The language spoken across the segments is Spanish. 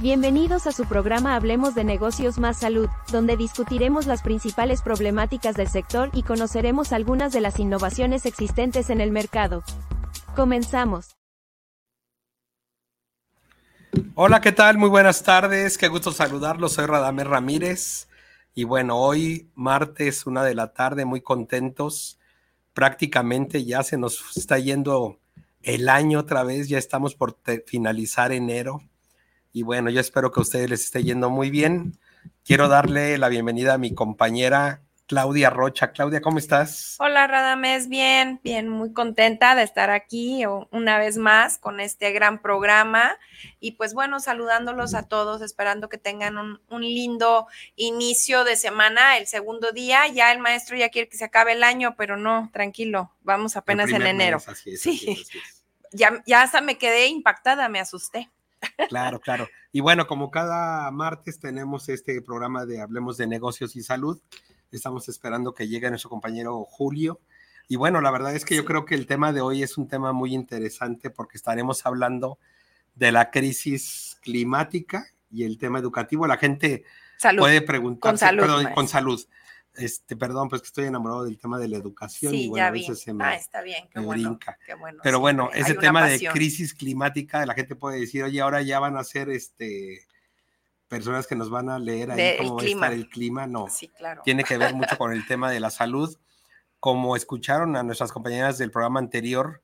Bienvenidos a su programa Hablemos de Negocios más Salud, donde discutiremos las principales problemáticas del sector y conoceremos algunas de las innovaciones existentes en el mercado. Comenzamos. Hola, ¿qué tal? Muy buenas tardes, qué gusto saludarlos. Soy Radamés Ramírez y bueno, hoy martes, una de la tarde, muy contentos. Prácticamente ya se nos está yendo el año otra vez, ya estamos por finalizar enero y bueno, yo espero que a ustedes les esté yendo muy bien. Quiero darle la bienvenida a mi compañera Claudia Rocha. Claudia, ¿cómo estás? Hola, Radamés, bien, bien, muy contenta de estar aquí una vez más con este gran programa. Y pues bueno, saludándolos a todos, esperando que tengan un, lindo inicio de semana, el segundo día. Ya el maestro ya quiere que se acabe el año, pero no, tranquilo, vamos apenas en enero. sí, Ya, ya hasta me quedé impactada, me asusté. Claro, claro. Y bueno, como cada martes tenemos este programa de Hablemos de Negocios y Salud, estamos esperando que llegue nuestro compañero Julio. Y bueno, la verdad es que yo creo que el tema de hoy es un tema muy interesante porque estaremos hablando de la crisis climática y el tema educativo. La gente puede preguntar, perdón, con salud. Este, perdón, pues que estoy enamorado del tema de la educación. Sí, ya vi. ah, está bien, qué bueno, Pero bueno, ese tema de crisis climática, la gente puede decir, oye, ahora ya van a ser este personas que nos van a leer ahí cómo va a estar el clima. No, sí, claro. tiene que ver mucho con el tema de la salud. Como escucharon a nuestras compañeras del programa anterior,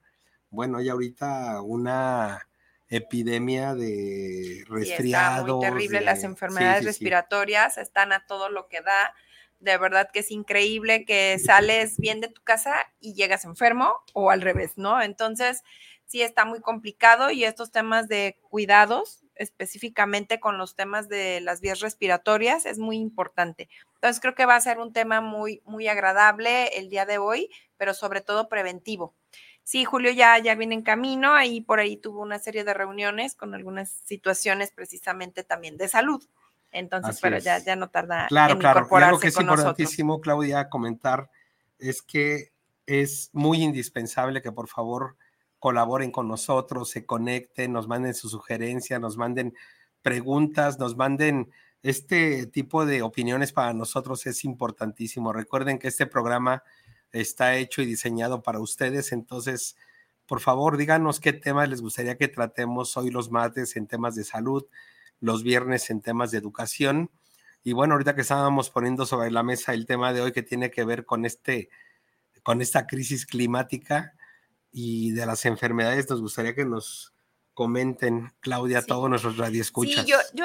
bueno, hay ahorita una epidemia de resfriados. Sí, terrible, las enfermedades respiratorias están a todo lo que da de verdad que es increíble que sales bien de tu casa y llegas enfermo o al revés, ¿no? Entonces, sí está muy complicado y estos temas de cuidados, específicamente con los temas de las vías respiratorias, es muy importante. Entonces, creo que va a ser un tema muy, muy agradable el día de hoy, pero sobre todo preventivo. Sí, Julio ya, ya viene en camino, ahí por ahí tuvo una serie de reuniones con algunas situaciones precisamente también de salud. Entonces, pero ya, ya no tarda claro, en claro. Algo que es importantísimo, Claudia, comentar es que es muy indispensable que por favor colaboren con nosotros, se conecten, nos manden sus sugerencias, nos manden preguntas, nos manden este tipo de opiniones para nosotros es importantísimo. Recuerden que este programa está hecho y diseñado para ustedes, entonces, por favor, díganos qué temas les gustaría que tratemos hoy los martes en temas de salud, los viernes en temas de educación. Y bueno, ahorita que estábamos poniendo sobre la mesa el tema de hoy que tiene que ver con este, con esta crisis climática y de las enfermedades, nos gustaría que nos comenten, Claudia, todos nuestros radioescuchas. Sí, yo, yo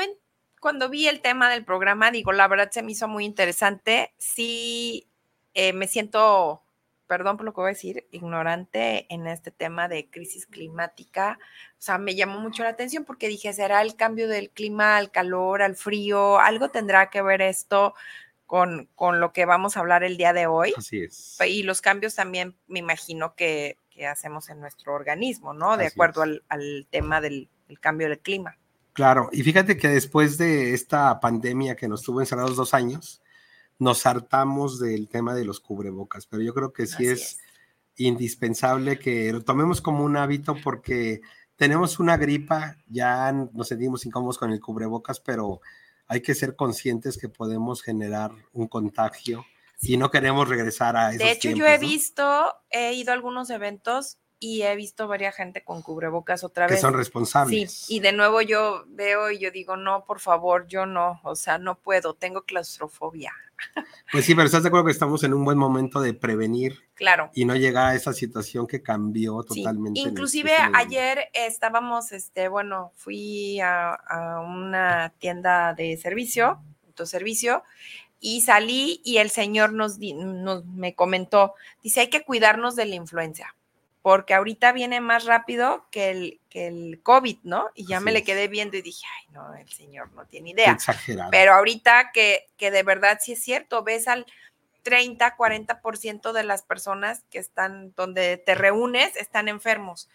cuando vi el tema del programa, digo, la verdad se me hizo muy interesante. Sí, eh, me siento perdón por lo que voy a decir, ignorante en este tema de crisis climática. O sea, me llamó mucho la atención porque dije, ¿será el cambio del clima al calor, al frío? ¿Algo tendrá que ver esto con, con lo que vamos a hablar el día de hoy? Así es. Y los cambios también me imagino que, que hacemos en nuestro organismo, ¿no? De acuerdo al, al, tema del, del cambio del clima. Claro, y fíjate que después de esta pandemia que nos tuvo encerrados dos años, nos hartamos del tema de los cubrebocas, pero yo creo que sí es, indispensable que lo tomemos como un hábito porque tenemos una gripa, ya nos sentimos incómodos con el cubrebocas, pero hay que ser conscientes que podemos generar un contagio y no queremos regresar a esos De hecho, yo he visto, he ido a algunos eventos y he visto varias gente con cubrebocas otra vez. Que son responsables. Sí, y de nuevo yo veo y yo digo, no, por favor, yo no, o sea, no puedo, tengo claustrofobia. Pues sí, pero estás de acuerdo que estamos en un buen momento de prevenir. Claro. Y no llegar a esa situación que cambió totalmente. Inclusive ayer estábamos, este, bueno, fui a, a una tienda de servicio, autoservicio, y salí y el señor nos, nos me comentó, dice, hay que cuidarnos de la influencia porque ahorita viene más rápido que el, que el COVID, ¿no? Y ya me le quedé viendo y dije, ay, no, el señor no tiene idea. Exagerado. Pero ahorita que, que de verdad sí es cierto, ves al, 30, 40% de las personas que están donde te reúnes están enfermos.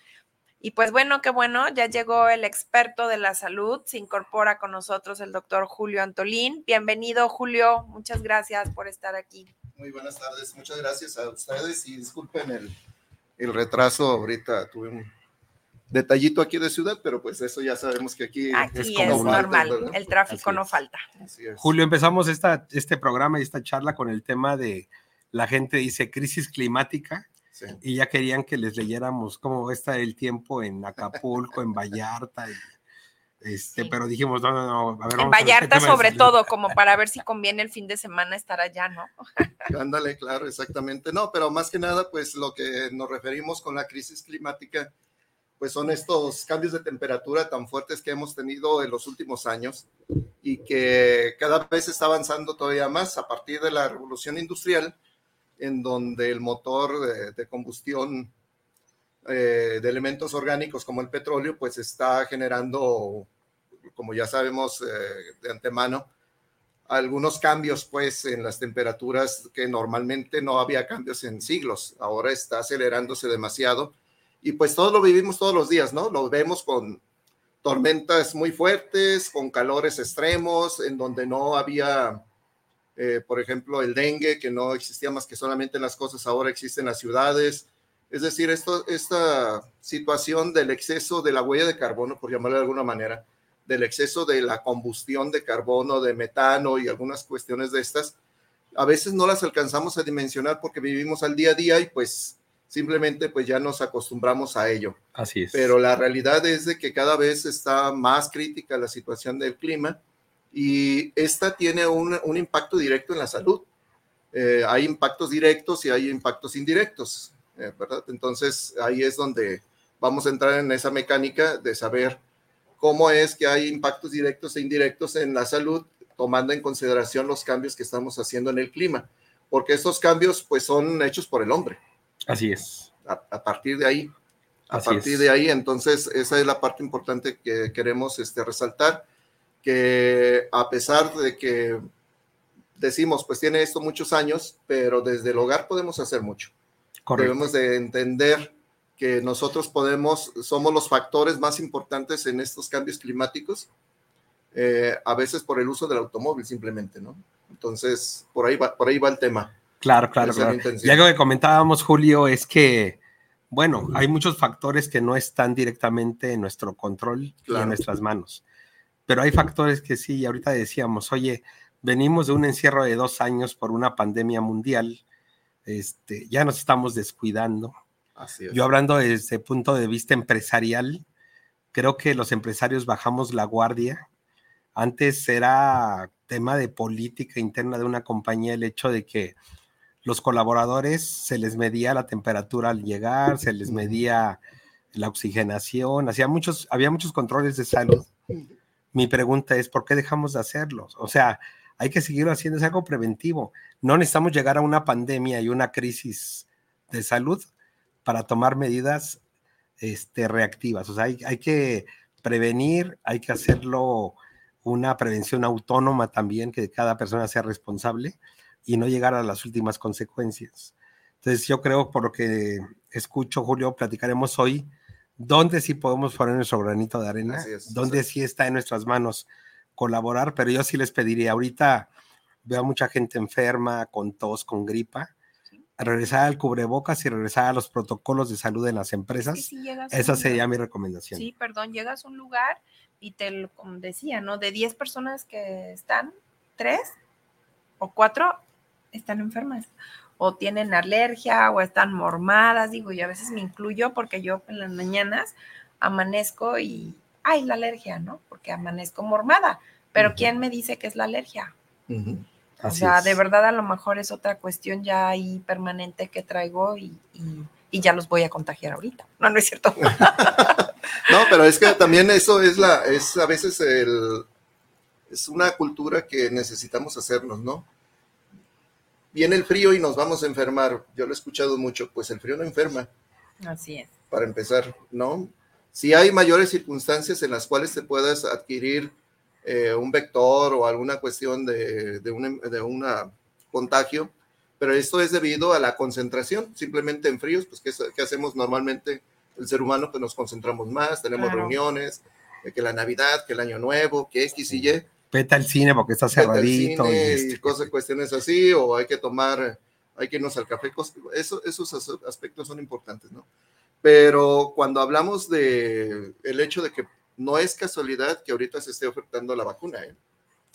Y pues bueno, qué bueno, ya llegó el experto de la salud, se incorpora con nosotros el doctor Julio Antolín. Bienvenido, Julio, muchas gracias por estar aquí. Muy buenas tardes, muchas gracias a ustedes y disculpen el, el retraso, ahorita tuve un detallito aquí de ciudad, pero pues eso ya sabemos que aquí, es, como normal, el tráfico no falta. Julio, empezamos esta, este programa y esta charla con el tema de la gente dice crisis climática y ya querían que les leyéramos cómo está el tiempo en Acapulco, en Vallarta. Este, Pero dijimos, no, no, no. A ver, en Vallarta sobre todo, como para ver si conviene el fin de semana estar allá, ¿no? Ándale, claro, exactamente. No, pero más que nada, pues lo que nos referimos con la crisis climática, pues son estos cambios de temperatura tan fuertes que hemos tenido en los últimos años y que cada vez está avanzando todavía más a partir de la revolución industrial en donde el motor de, combustión eh, de elementos orgánicos como el petróleo, pues está generando, como ya sabemos eh, de antemano, algunos cambios pues en las temperaturas que normalmente no había cambios en siglos. Ahora está acelerándose demasiado y pues todo lo vivimos todos los días, ¿no? Lo vemos con tormentas muy fuertes, con calores extremos, en donde no había eh, por ejemplo, el dengue, que no existía más que solamente en las cosas, ahora existe en las ciudades. Es decir, esto, esta situación del exceso de la huella de carbono, por llamarlo de alguna manera, del exceso de la combustión de carbono, de metano y algunas cuestiones de estas, a veces no las alcanzamos a dimensionar porque vivimos al día a día y pues simplemente pues ya nos acostumbramos a ello. Así es. Pero la realidad es de que cada vez está más crítica la situación del clima y esta tiene un, un impacto directo en la salud. Eh, hay impactos directos y hay impactos indirectos, ¿verdad? Entonces ahí es donde vamos a entrar en esa mecánica de saber cómo es que hay impactos directos e indirectos en la salud, tomando en consideración los cambios que estamos haciendo en el clima, porque estos cambios pues son hechos por el hombre. Así es. A, partir de ahí, a partir de ahí, entonces esa es la parte importante que queremos este, resaltar que a pesar de que decimos, pues tiene esto muchos años, pero desde el hogar podemos hacer mucho. Debemos de entender que nosotros podemos, somos los factores más importantes en estos cambios climáticos, eh, a veces por el uso del automóvil simplemente, ¿no? Entonces, por ahí va, por ahí va el tema. Claro, claro, claro. Y algo que comentábamos, Julio, es que, bueno, hay muchos factores que no están directamente en nuestro control y en nuestras manos pero hay factores que sí, ahorita decíamos, oye, venimos de un encierro de dos años por una pandemia mundial, este, ya nos estamos descuidando. Yo hablando desde el punto de vista empresarial, creo que los empresarios bajamos la guardia. Antes era tema de política interna de una compañía el hecho de que los colaboradores se les medía la temperatura al llegar, se les medía la oxigenación, hacía muchos, había muchos controles de salud mi pregunta es, ¿por qué dejamos de hacerlos? O sea, hay que seguir haciendo, es algo preventivo. No necesitamos llegar a una pandemia y una crisis de salud para tomar medidas este, reactivas. O sea, hay, hay que prevenir, hay que hacerlo una prevención autónoma también, que cada persona sea responsable y no llegar a las últimas consecuencias. Entonces, yo creo, por lo que escucho, Julio, platicaremos hoy donde sí podemos poner nuestro granito de arena, donde sí está en nuestras manos colaborar, pero yo sí les pediría, ahorita veo a mucha gente enferma, con tos, con gripa, regresar al cubrebocas y regresar a los protocolos de salud en las empresas. Esa sería mi recomendación. Sí, perdón, llegas a un lugar y te lo decía, ¿no? De 10 personas que están, 3 o 4 están enfermas o tienen alergia o están mormadas, digo, y a veces me incluyo porque yo en las mañanas amanezco y, ay, la alergia, ¿no? Porque amanezco mormada, pero ¿quién me dice que es la alergia? O sea, de verdad a lo mejor es otra cuestión ya ahí permanente que traigo y, ya los voy a contagiar ahorita. No, no es cierto. no, pero es que también eso es la, es a veces el, es una cultura que necesitamos hacernos, ¿no? viene el frío y nos vamos a enfermar. Yo lo he escuchado mucho, pues el frío no enferma. Así es. Para empezar, ¿no? Si hay mayores circunstancias en las cuales te puedas adquirir eh, un vector o alguna cuestión de, de un contagio, pero esto es debido a la concentración, simplemente en fríos, pues ¿qué, hacemos normalmente? El ser humano, pues nos concentramos más, tenemos reuniones, que la Navidad, que el Año Nuevo, que X y Y. Vete al cine porque está cerradito. y, este, cosas, cuestiones así, o hay que tomar, hay que irnos al café, eso, esos aspectos son importantes, ¿no? Pero cuando hablamos de el hecho de que no es casualidad que ahorita se esté ofertando la vacuna, ¿eh?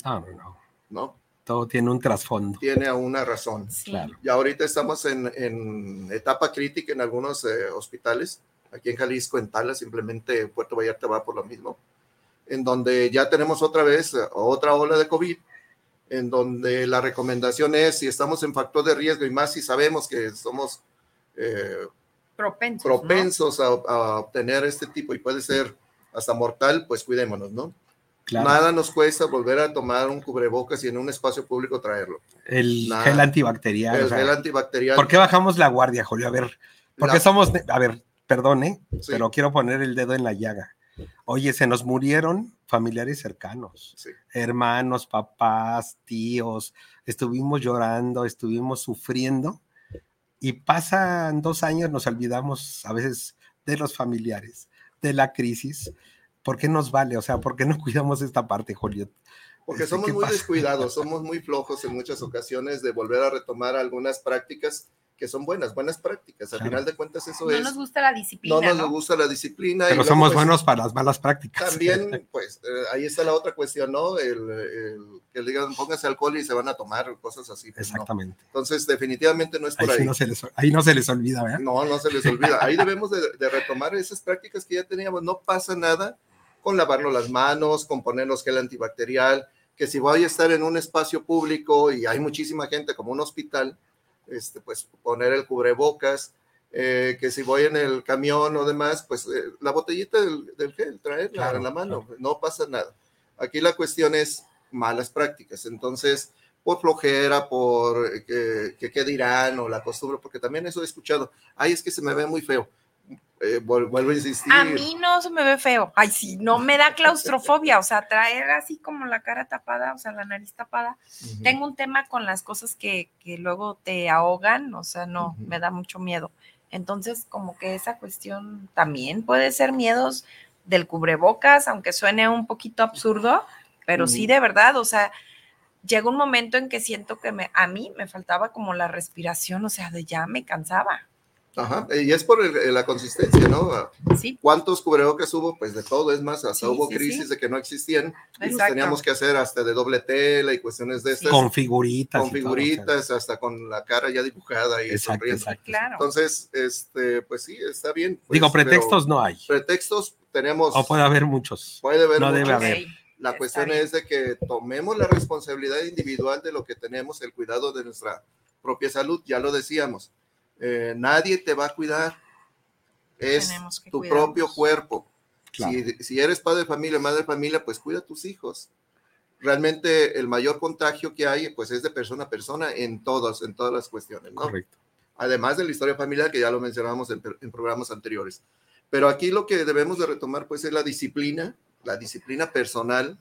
Ah, no. ¿No? Todo tiene un trasfondo. Tiene una razón. Claro. Y ahorita estamos en, etapa crítica en algunos eh, hospitales, aquí en Jalisco, en Tala, simplemente Puerto Vallarta va por lo mismo, en donde ya tenemos otra vez eh, otra ola de COVID, en donde la recomendación es, si estamos en factor de riesgo y más si sabemos que somos eh, propensos, propensos a, a obtener este tipo y puede ser hasta mortal, pues cuidémonos, ¿no? Nada nos cuesta volver a tomar un cubrebocas y en un espacio público traerlo. El gel antibacterial. El gel antibacterial. ¿Por qué bajamos la guardia, Julio? A ver, porque somos, a ver, perdone, pero quiero poner el dedo en la llaga. Oye, se nos murieron familiares cercanos, hermanos, papás, tíos, estuvimos llorando, estuvimos sufriendo y pasan dos años, nos olvidamos a veces de los familiares, de la crisis ¿por qué nos vale? O sea, ¿por qué no cuidamos esta parte, Juliet? Porque este, somos muy descuidados, somos muy flojos en muchas ocasiones de volver a retomar algunas prácticas que son buenas, buenas prácticas. Al final de cuentas eso es... No nos gusta la disciplina. No nos gusta la disciplina. Pero somos pues, buenos para las malas prácticas. También, pues, eh, ahí está la otra cuestión, ¿no? El, que le digan, pónganse alcohol y se van a tomar cosas así. Pues, Exactamente. Entonces, definitivamente no es por ahí. ahí. no se les, ahí no se les olvida, ¿verdad? No, no se les olvida. Ahí debemos de, de retomar esas prácticas que ya teníamos. No pasa nada con lavarnos las manos, con ponernos gel antibacterial, que si voy a estar en un espacio público y hay muchísima gente como un hospital, este, pues poner el cubrebocas, eh, que si voy en el camión o demás, pues eh, la botellita del, gel, traerla en la mano, no pasa nada. Aquí la cuestión es malas prácticas, entonces por flojera, por eh, que, qué dirán o la costumbre, porque también eso he escuchado, ay, es que se me ve muy feo. Eh, vuelvo a insistir. A mí no se me ve feo. Ay, sí, no me da claustrofobia. O sea, traer así como la cara tapada, o sea, la nariz tapada. Tengo un tema con las cosas que, que luego te ahogan, o sea, no, me da mucho miedo. Entonces, como que esa cuestión también puede ser miedos del cubrebocas, aunque suene un poquito absurdo, pero sí de verdad, o sea, llega un momento en que siento que me, a mí me faltaba como la respiración, o sea, de ya me cansaba. Ajá, y es por la consistencia, ¿no? Ah, sí. ¿Cuántos cubrebocas hubo? Pues de todo, es más, hasta hubo crisis de que no existían y teníamos que hacer hasta de doble tela y cuestiones de estas. Con figuritas. Con figuritas, hasta con la cara ya dibujada y exacto, Claro. Entonces, este, pues sí, está bien. Pues, Digo, pretextos no hay. Pretextos tenemos. O puede haber muchos. Puede haber no Debe haber. La cuestión es de que tomemos la responsabilidad individual de lo que tenemos, el cuidado de nuestra propia salud, ya lo decíamos eh, nadie te va a cuidar. Es tu propio cuerpo. Si, eres padre de familia, madre de familia, pues cuida a tus hijos. Realmente el mayor contagio que hay, pues es de persona a persona en todas, en todas las cuestiones, Correcto. Además de la historia familiar que ya lo mencionamos en, en programas anteriores. Pero aquí lo que debemos de retomar, pues, es la disciplina, la disciplina personal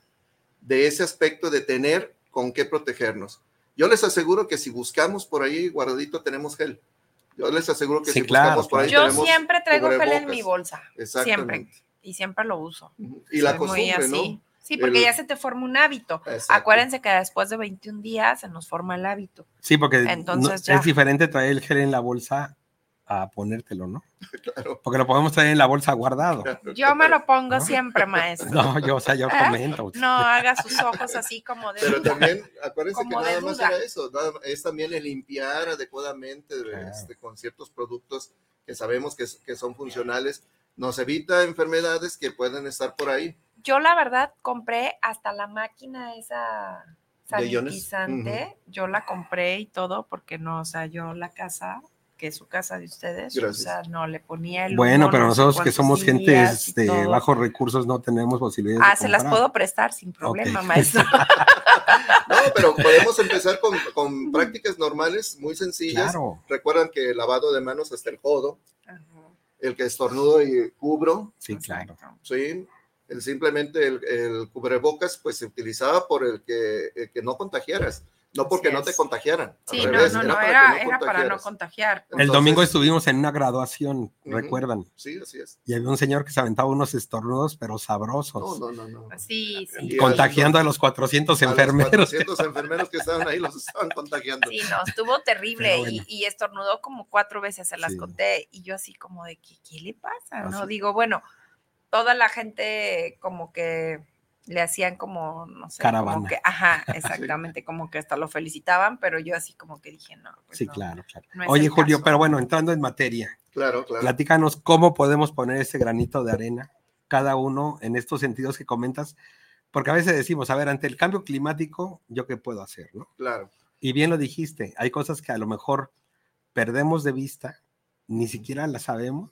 de ese aspecto de tener con qué protegernos. Yo les aseguro que si buscamos por ahí guardadito tenemos gel. Yo les aseguro que si claro, por ahí Yo siempre traigo gel en mi bolsa. Siempre. Y siempre lo uso. Y la costumbre, ¿no? Sí, porque ya se te forma un hábito. Acuérdense que después de 21 días se nos forma el hábito. Sí, porque Entonces es diferente traer el gel en la bolsa a ponértelo, ¿no? Claro. Porque lo podemos traer en la bolsa guardado. Yo me lo pongo siempre, maestro. No, yo, o sea, yo ¿Eh? comento. No, haga sus ojos así como de. Pero también, acuérdense que nada más era eso, es también el limpiar adecuadamente este, con ciertos productos que sabemos que, que son funcionales. Nos evita enfermedades que pueden estar por ahí. Yo, la verdad, compré hasta la máquina esa sanitizante. Yo la compré y todo porque no, o sea, yo la casa que es su casa de ustedes, o sea, no le ponía el Bueno, pero nosotros que somos gente de este, bajos recursos no tenemos posibilidades. Ah, se las puedo prestar sin problema, maestro. no, pero podemos empezar con, con prácticas normales, muy sencillas. Recuerdan que lavado de manos hasta el codo, el que estornudo y cubro. Sí, claro. Sí, el, simplemente el, cubrebocas pues se utilizaba por el que, el que no contagiaras no porque no te contagiaran. Sí, no, no, no, era, era, para no contagiar. el domingo estuvimos en una graduación, recuerdan. Sí, así es. Y había un señor que se aventaba unos estornudos, pero sabrosos. No, no, no. Sí, sí. Contagiando a los 400 enfermeros. Los 400 enfermeros que estaban ahí los estaban contagiando. Sí, no, estuvo terrible y, estornudó como cuatro veces, se las conté. Y yo así como de, ¿qué, qué le pasa? No, digo, bueno, toda la gente como que le hacían como, no sé, como que, ajá, exactamente, como que hasta lo felicitaban, pero yo así como que dije, no. Pues sí, claro, claro. Oye, Julio, pero bueno, entrando en materia. Claro, claro. Platícanos cómo podemos poner ese granito de arena, cada uno en estos sentidos que comentas, porque a veces decimos, a ver, ante el cambio climático, ¿yo qué puedo hacer, no? Claro. Y bien lo dijiste, hay cosas que a lo mejor perdemos de vista, ni siquiera las sabemos.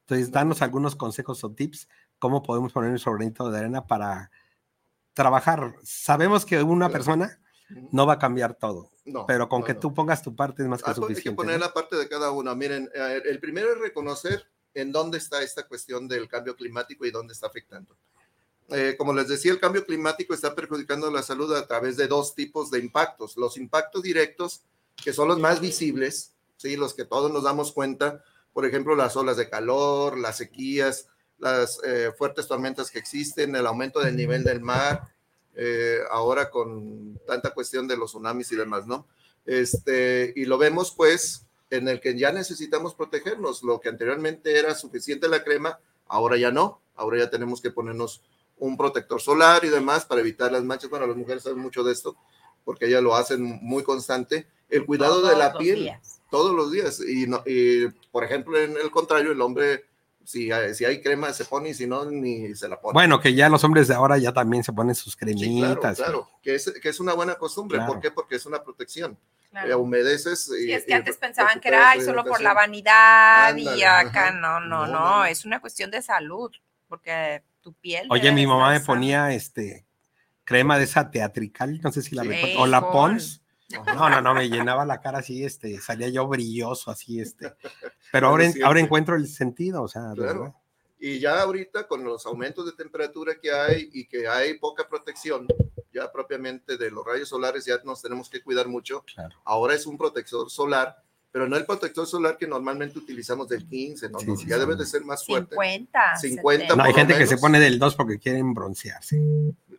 Entonces, danos algunos consejos o tips, cómo podemos poner nuestro granito de arena para trabajar. Sabemos que una persona no va a cambiar todo, pero con que tú pongas tu parte es más que suficiente. Hay que poner la parte de cada uno. Miren, el primero es reconocer en dónde está esta cuestión del cambio climático y dónde está afectando. Eh, como les decía, el cambio climático está perjudicando la salud a través de dos tipos de impactos. Los impactos directos, que son los más visibles, ¿sí? los que todos nos damos cuenta, por ejemplo, las olas de calor, las sequías, las eh, fuertes tormentas que existen, el aumento del nivel del mar, eh, ahora con tanta cuestión de los tsunamis y demás, ¿no? Este, y lo vemos pues en el que ya necesitamos protegernos, lo que anteriormente era suficiente la crema, ahora ya no, ahora ya tenemos que ponernos un protector solar y demás para evitar las manchas, bueno, las mujeres saben mucho de esto, porque ellas lo hacen muy constante, el cuidado de la piel todos los días, y, y por ejemplo, en el contrario, el hombre si hay, si hay crema se pone y si no, ni se la pone. Bueno, que ya los hombres de ahora ya también se ponen sus cremitas. claro, que, es, que es una buena costumbre. ¿Por qué? Porque es una protección. Eh, humedeces. Y, es que antes pensaban que era solo por la vanidad y acá no, no, no, es una cuestión de salud, porque tu piel. Oye, mi mamá me ponía este crema de esa teatrical, no sé si la o la Pons no, no, no, me llenaba la cara así, este, salía yo brilloso, así, este. Pero ahora, ahora encuentro el sentido, o sea, claro. Y ya ahorita con los aumentos de temperatura que hay y que hay poca protección, ya propiamente de los rayos solares, ya nos tenemos que cuidar mucho. Ahora es un protector solar, pero no el protector solar que normalmente utilizamos del 15, ¿no? ya debe de ser más fuerte. 50. 50. No, hay gente que se pone del 2 porque quieren broncearse.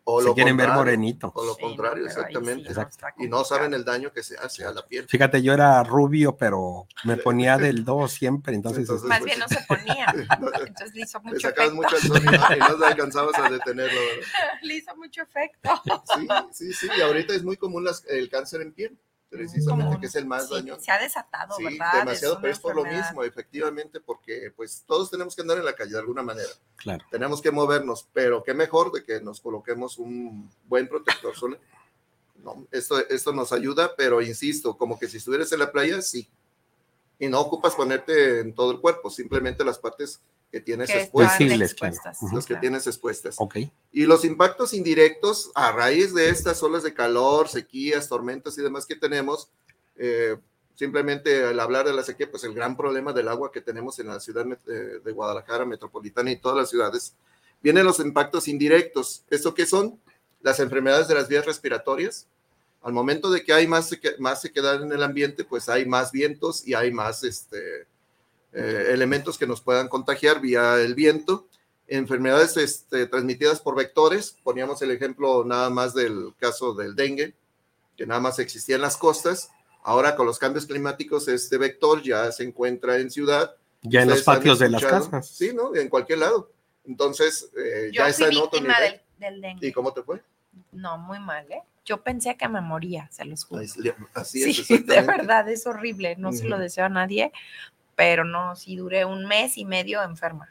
O lo quieren ver morenito. O lo contrario, exactamente. Y no saben el daño que se hace a la piel. Fíjate, yo era rubio, pero me ponía del 2 siempre, entonces... Más bien no se ponía. Entonces le hizo mucho efecto. mucho sol y no, te alcanzabas a detenerlo. Le hizo mucho efecto. Sí, sí, sí. Y ahorita es muy común el cáncer en piel precisamente que es el más daño. Se ha desatado, sí, ¿verdad? Demasiado, pero es por lo mismo, efectivamente, porque pues todos tenemos que andar en la calle de alguna manera. Claro. Tenemos que movernos, pero qué mejor de que nos coloquemos un buen protector solar. No, esto, esto nos ayuda, pero insisto, como que si estuvieras en la playa, sí. Y no ocupas ponerte en todo el cuerpo, simplemente las partes que tienes expuestas. Los que tienes expuestas. Okay. Y los impactos indirectos a raíz de estas olas de calor, sequías, tormentas y demás que tenemos, eh, simplemente al hablar de la sequía, pues el gran problema del agua que tenemos en la ciudad de Guadalajara, metropolitana y todas las ciudades, vienen los impactos indirectos. ¿Esto qué son? Las enfermedades de las vías respiratorias. Al momento de que hay más, más sequedad en el ambiente, pues hay más vientos y hay más este, eh, elementos que nos puedan contagiar vía el viento, enfermedades este, transmitidas por vectores, poníamos el ejemplo nada más del caso del dengue, que nada más existía en las costas, ahora con los cambios climáticos este vector ya se encuentra en ciudad. Ya en los patios de las casas. Sí, ¿no? En cualquier lado. Entonces, eh, ya está en otro nivel. Del, dengue. ¿Y cómo te fue? No, muy mal, ¿eh? Yo pensé que me moría, se los juro. Así es. Sí, de verdad, es horrible, no se lo deseo a nadie, pero no, sí duré un mes y medio enferma.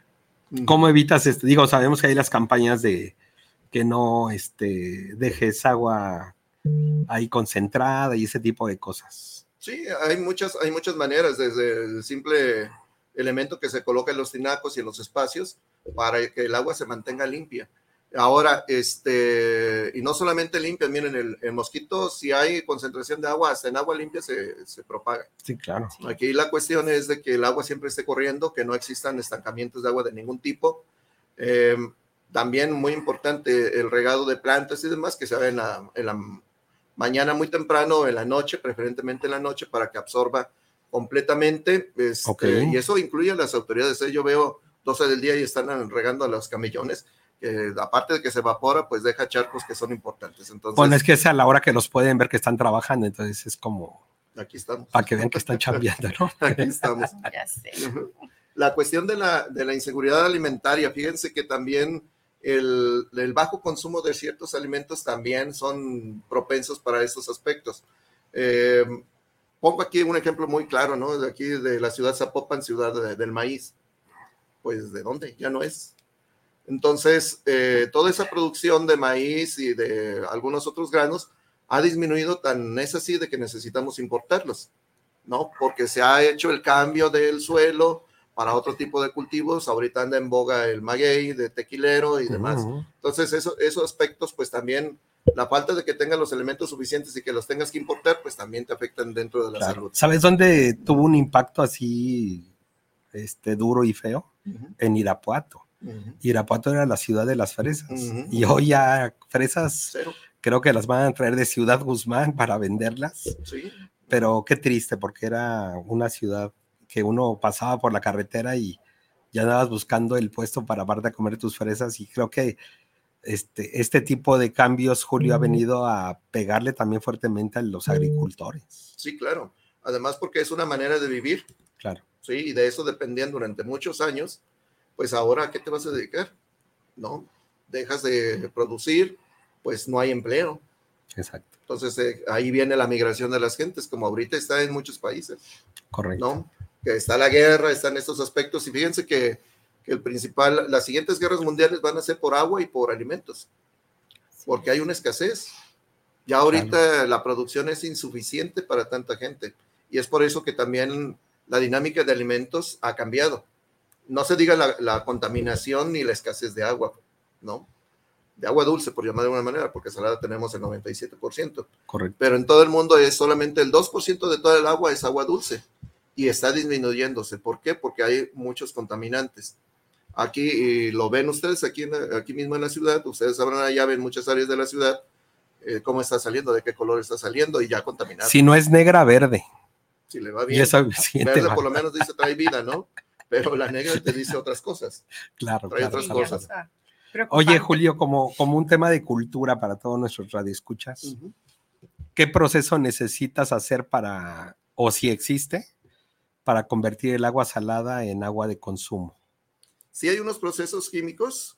¿Cómo evitas esto? Digo, sabemos que hay las campañas de que no este, dejes agua ahí concentrada y ese tipo de cosas. Sí, hay muchas, hay muchas maneras, desde el simple elemento que se coloca en los tinacos y en los espacios para que el agua se mantenga limpia. Ahora, este, y no solamente limpia, miren, el, mosquito, si hay concentración de agua, hasta en agua limpia se, se propaga. Sí, claro. Aquí la cuestión es de que el agua siempre esté corriendo, que no existan estancamientos de agua de ningún tipo. Em, también muy importante el regado de plantas y demás que se haga en la, mañana muy temprano, en la noche, preferentemente en la noche, para que absorba completamente. Este, y eso incluye a las autoridades. Yo veo 12 del día y están regando a los camellones. Que aparte de que se evapora, pues deja charcos que son importantes. Entonces, bueno, es que es a la hora que los pueden ver que están trabajando, entonces es como aquí estamos. Para que vean que están chambeando, ¿no? aquí estamos. ya sé. La cuestión de la, de la inseguridad alimentaria, fíjense que también el, el, bajo consumo de ciertos alimentos también son propensos para estos aspectos. Eh, pongo aquí un ejemplo muy claro, ¿no? De aquí de la ciudad Zapopan, ciudad del maíz. Pues, ¿de dónde? Ya no es. Entonces, eh, toda esa producción de maíz y de algunos otros granos ha disminuido tan es así de que necesitamos importarlos, ¿no? Porque se ha hecho el cambio del suelo para otro tipo de cultivos, ahorita anda en boga el maguey de tequilero y demás. Entonces, eso, esos aspectos, pues también la falta de que tengan los elementos suficientes y que los tengas que importar, pues también te afectan dentro de la salud. ¿Sabes dónde tuvo un impacto así este, duro y feo? En Irapuato. Irapuato era la ciudad de las fresas. Y hoy ya fresas Cero creo que las van a traer de Ciudad Guzmán para venderlas. Sí. Pero qué triste, porque era una ciudad que uno pasaba por la carretera y ya andabas buscando el puesto para aparte a comer tus fresas y creo que este, este tipo de cambios, Julio, ha venido a pegarle también fuertemente a los agricultores. Sí, claro. Además porque es una manera de vivir. Claro. Sí, y de eso dependían durante muchos años. Pues ahora, ¿a qué te vas a dedicar? No, dejas de producir, pues no hay empleo. Exacto. Entonces eh, ahí viene la migración de las gentes, como ahorita está en muchos países. Correcto. ¿no? Que está la guerra, están estos aspectos, y fíjense que, que, el principal, las siguientes guerras mundiales van a ser por agua y por alimentos, porque hay una escasez. Ya ahorita la producción es insuficiente para tanta gente, y es por eso que también la dinámica de alimentos ha cambiado. No se diga la, la contaminación ni la escasez de agua, ¿no? de agua dulce, por llamar de alguna manera, porque salada tenemos el 97%. Correcto. Pero en todo el mundo es solamente el 2% de toda el agua es agua dulce y está disminuyéndose. ¿Por qué? Porque hay muchos contaminantes. Aquí lo ven ustedes, aquí, aquí mismo en la ciudad, ustedes sabrán allá, en muchas áreas de la ciudad, eh, cómo está saliendo, de qué color está saliendo y ya contaminado. Si no es negra, verde. Si le va bien. verde por lo menos dice trae vida, ¿no? Pero la negra te dice otras cosas. Claro. Trae otras cosas. Oye, Julio, como, como un tema de cultura para todos nuestros radioescuchas, ¿qué proceso necesitas hacer para, o si existe, para convertir el agua salada en agua de consumo? Sí, hay unos procesos químicos.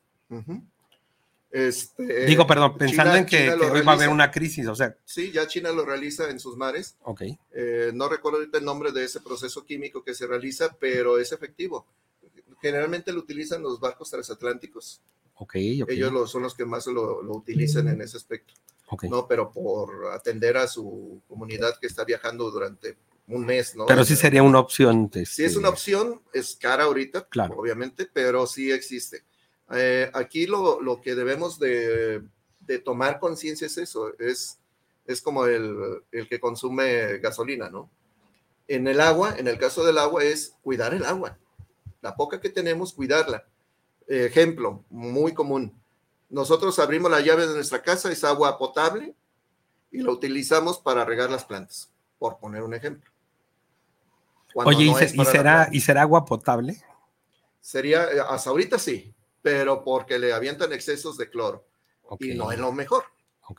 Este, Digo, perdón, pensando en que, hoy va a haber una crisis, o sea. Sí, ya China lo realiza en sus mares. Ok. Eh, no recuerdo ahorita el nombre de ese proceso químico que se realiza, pero es efectivo. Generalmente lo utilizan los barcos transatlánticos. Ellos son los que más lo, utilizan en ese aspecto. No, pero por atender a su comunidad que está viajando durante un mes, ¿no? Pero sí sería una opción. Sí es una opción, es cara ahorita, claro. obviamente, pero sí existe. Eh, aquí lo, lo, que debemos de, de tomar conciencia es eso, es, es como el, el, que consume gasolina, ¿no? En el agua, en el caso del agua, es cuidar el agua. La poca que tenemos, cuidarla ejemplo muy común. Nosotros abrimos la llave de nuestra casa, es agua potable y la utilizamos para regar las plantas, por poner un ejemplo. Oye, ¿y, será, ¿y será agua potable? Sería, eh, hasta ahorita sí, pero porque le avientan excesos de cloro. Y no es lo mejor.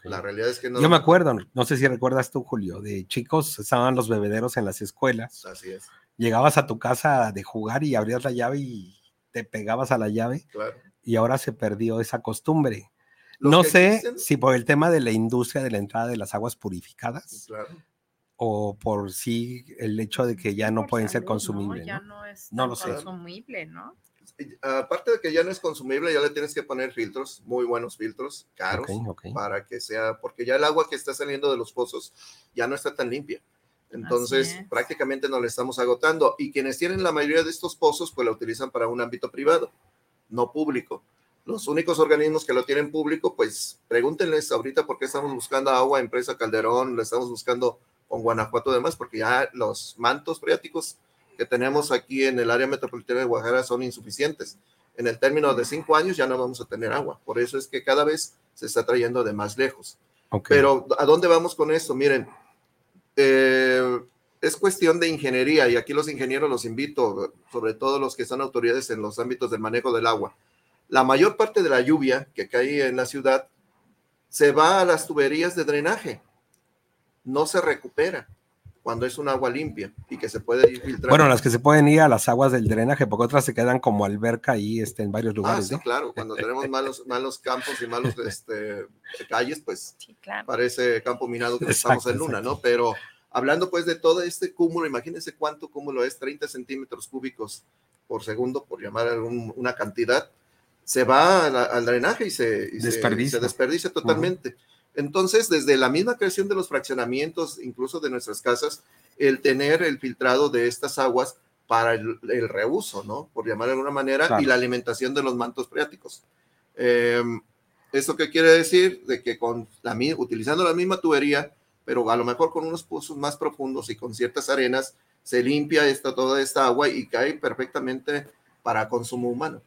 La realidad es que no. Yo me acuerdo, no sé si recuerdas tú, Julio, de chicos estaban los bebederos en las escuelas. Así es. Llegabas a tu casa de jugar y abrías la llave y te pegabas a la llave y ahora se perdió esa costumbre. No sé si por el tema de la industria de la entrada de las aguas purificadas o por sí el hecho de que ya no pueden ser consumibles. No, ya no es no lo consumible, ¿no? Aparte de que ya no es consumible, ya le tienes que poner filtros, muy buenos filtros, caros, para que sea, porque ya el agua que está saliendo de los pozos ya no está tan limpia. Entonces, prácticamente nos la estamos agotando. Y quienes tienen la mayoría de estos pozos, pues la utilizan para un ámbito privado, no público. Los únicos organismos que lo tienen público, pues pregúntenles ahorita por qué estamos buscando agua en Presa Calderón, lo estamos buscando con Guanajuato y demás, porque ya los mantos freáticos que tenemos aquí en el área metropolitana de Guadalajara son insuficientes. En el término de cinco años ya no vamos a tener agua. Por eso es que cada vez se está trayendo de más lejos. Pero ¿a dónde vamos con esto? Miren, eh, es cuestión de ingeniería y aquí los ingenieros los invito, sobre todo los que son autoridades en los ámbitos del manejo del agua. La mayor parte de la lluvia que cae en la ciudad se va a las tuberías de drenaje, no se recupera cuando es un agua limpia y que se puede ir filtrando. Bueno, las que se pueden ir a las aguas del drenaje, porque otras se quedan como alberca ahí este, en varios ah, lugares. Ah, claro, cuando tenemos malos, malos campos y malos este, calles, pues parece campo minado que estamos en luna, ¿no? Pero hablando pues de todo este cúmulo, imagínense cuánto cúmulo es, 30 centímetros cúbicos por segundo, por llamar una cantidad, se va al, drenaje y se, desperdicia. se, desperdicia totalmente. Entonces, desde la misma creación de los fraccionamientos, incluso de nuestras casas, el tener el filtrado de estas aguas para el, reuso, ¿no? Por llamar de alguna manera, y la alimentación de los mantos freáticos. Eh, ¿Esto qué quiere decir? De que con la, utilizando la misma tubería, pero a lo mejor con unos pozos más profundos y con ciertas arenas, se limpia esta, toda esta agua y cae perfectamente para consumo humano.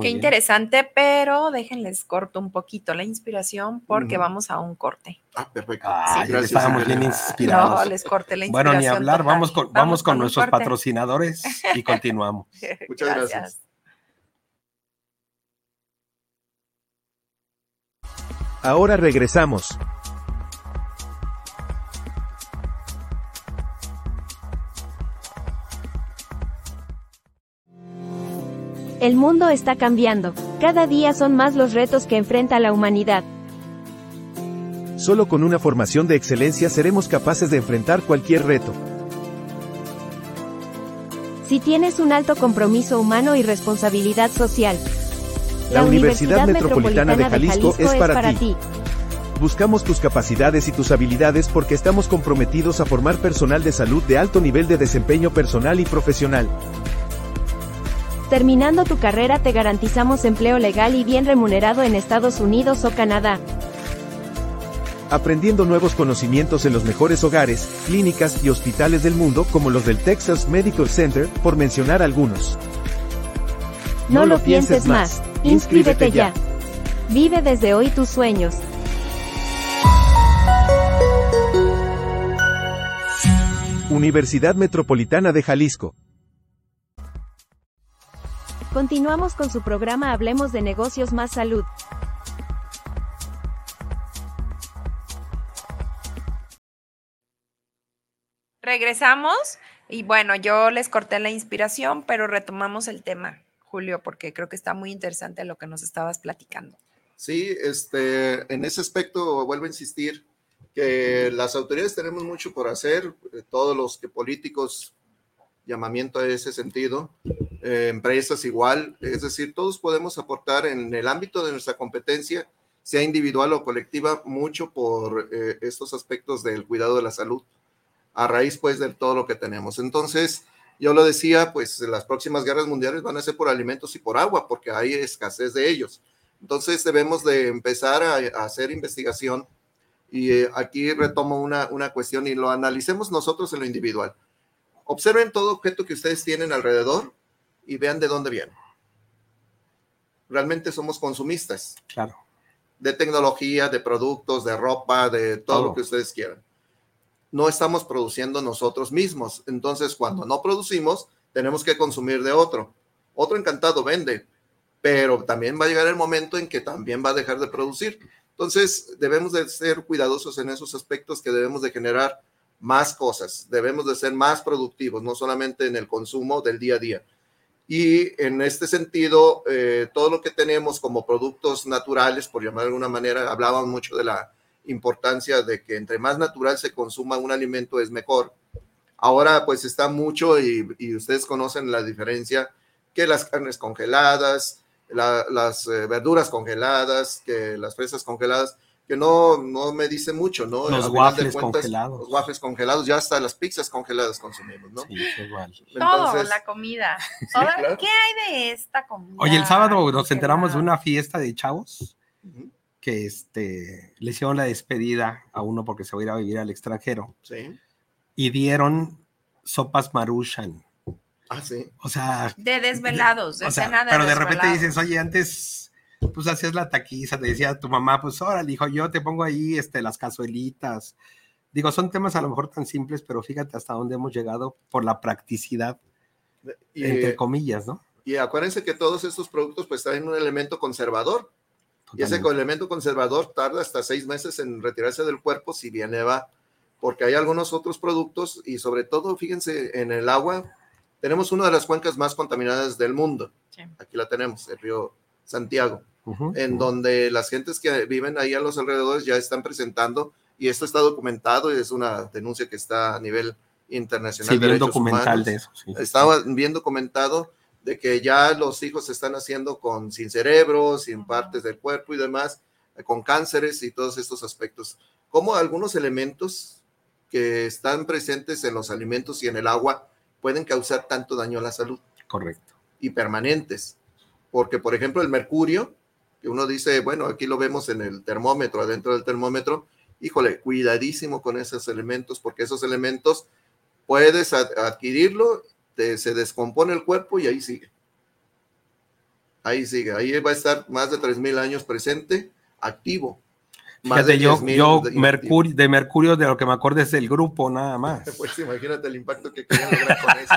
Qué interesante, pero déjenles corto un poquito la inspiración porque vamos a un corte. Ah, perfecto. Ah, Estábamos bien inspirados. No, les corté la inspiración. Bueno, ni hablar, vamos con, vamos, con, nuestros patrocinadores y continuamos. Muchas gracias. Ahora regresamos. El mundo está cambiando. Cada día son más los retos que enfrenta la humanidad. Solo con una formación de excelencia seremos capaces de enfrentar cualquier reto. Si tienes un alto compromiso humano y responsabilidad social, la, Universidad, Metropolitana, de Jalisco, es, para, ti. Buscamos tus capacidades y tus habilidades porque estamos comprometidos a formar personal de salud de alto nivel de desempeño personal y profesional. Terminando tu carrera te garantizamos empleo legal y bien remunerado en Estados Unidos o Canadá. Aprendiendo nuevos conocimientos en los mejores hogares, clínicas y hospitales del mundo como los del Texas Medical Center, por mencionar algunos. No, lo pienses más, inscríbete ya. Vive desde hoy tus sueños. Universidad Metropolitana de Jalisco. Continuamos con su programa Hablemos de negocios más salud. Regresamos y bueno, yo les corté la inspiración, pero retomamos el tema, Julio, porque creo que está muy interesante lo que nos estabas platicando. Sí, este, en ese aspecto vuelvo a insistir que las autoridades tenemos mucho por hacer, eh, todos los que políticos llamamiento a ese sentido, eh, empresas igual, es decir, todos podemos aportar en el ámbito de nuestra competencia, sea individual o colectiva, mucho por eh, estos aspectos del cuidado de la salud, a raíz pues de todo lo que tenemos. Entonces, yo lo decía, pues las próximas guerras mundiales van a ser por alimentos y por agua, porque hay escasez de ellos. Entonces debemos de empezar a, hacer investigación y eh, aquí retomo una, una cuestión y lo analicemos nosotros en lo individual. Observen todo objeto que ustedes tienen alrededor y vean de dónde viene. Realmente somos consumistas. Claro. De tecnología, de productos, de ropa, de todo, lo que ustedes quieran. No estamos produciendo nosotros mismos. Entonces, cuando no producimos, tenemos que consumir de otro. Otro encantado vende, pero también va a llegar el momento en que también va a dejar de producir. Entonces, debemos de ser cuidadosos en esos aspectos que debemos de generar más cosas, debemos de ser más productivos, no solamente en el consumo del día a día. Y en este sentido, eh, todo lo que tenemos como productos naturales, por llamar de alguna manera, hablábamos mucho de la importancia de que entre más natural se consuma un alimento es mejor. Ahora pues está mucho y, ustedes conocen la diferencia que las carnes congeladas, las eh, verduras congeladas, que las fresas congeladas, que no, no me dice mucho, ¿no? Los waffles congelados. Los waffles congelados, ya hasta las pizzas congeladas consumimos, ¿no? Sí, igual. Todo, la comida. ¿Qué hay de esta comida? Oye, el sábado nos enteramos de una fiesta de chavos que este, le hicieron la despedida a uno porque se va a ir a vivir al extranjero. Sí. Y dieron sopas maruchan. Ah, sí. O sea. De desvelados, de, o sea, Pero de repente dices, oye, antes pues hacías la taquiza, te decía tu mamá, pues ahora, dijo, yo te pongo ahí este, las cazuelitas. Digo, son temas a lo mejor tan simples, pero fíjate hasta dónde hemos llegado por la practicidad, entre comillas, ¿no? Y acuérdense que todos estos productos pues traen un elemento conservador. Y ese elemento conservador tarda hasta seis meses en retirarse del cuerpo si viene va, porque hay algunos otros productos y sobre todo, fíjense, en el agua tenemos una de las cuencas más contaminadas del mundo. Aquí la tenemos, el río Santiago, en donde las gentes que viven ahí a los alrededores ya están presentando, y esto está documentado y es una denuncia que está a nivel internacional. Sí, bien documental de eso. Estaba bien documentado de que ya los hijos se están haciendo con sin cerebro, sin partes del cuerpo y demás, eh, con cánceres y todos estos aspectos. Como algunos elementos que están presentes en los alimentos y en el agua pueden causar tanto daño a la salud. Correcto. Y permanentes. Porque, por ejemplo, el mercurio, que uno dice, bueno, aquí lo vemos en el termómetro, adentro del termómetro, híjole, cuidadísimo con esos elementos, porque esos elementos puedes adquirirlo este, se descompone el cuerpo y ahí sigue. Ahí sigue, ahí va a estar más de 3.000 años presente, activo. Fíjate, yo, yo de, mercurio, de Mercurio, de lo que me acuerdo es del grupo, nada más. Pues imagínate el impacto que querían lograr con eso.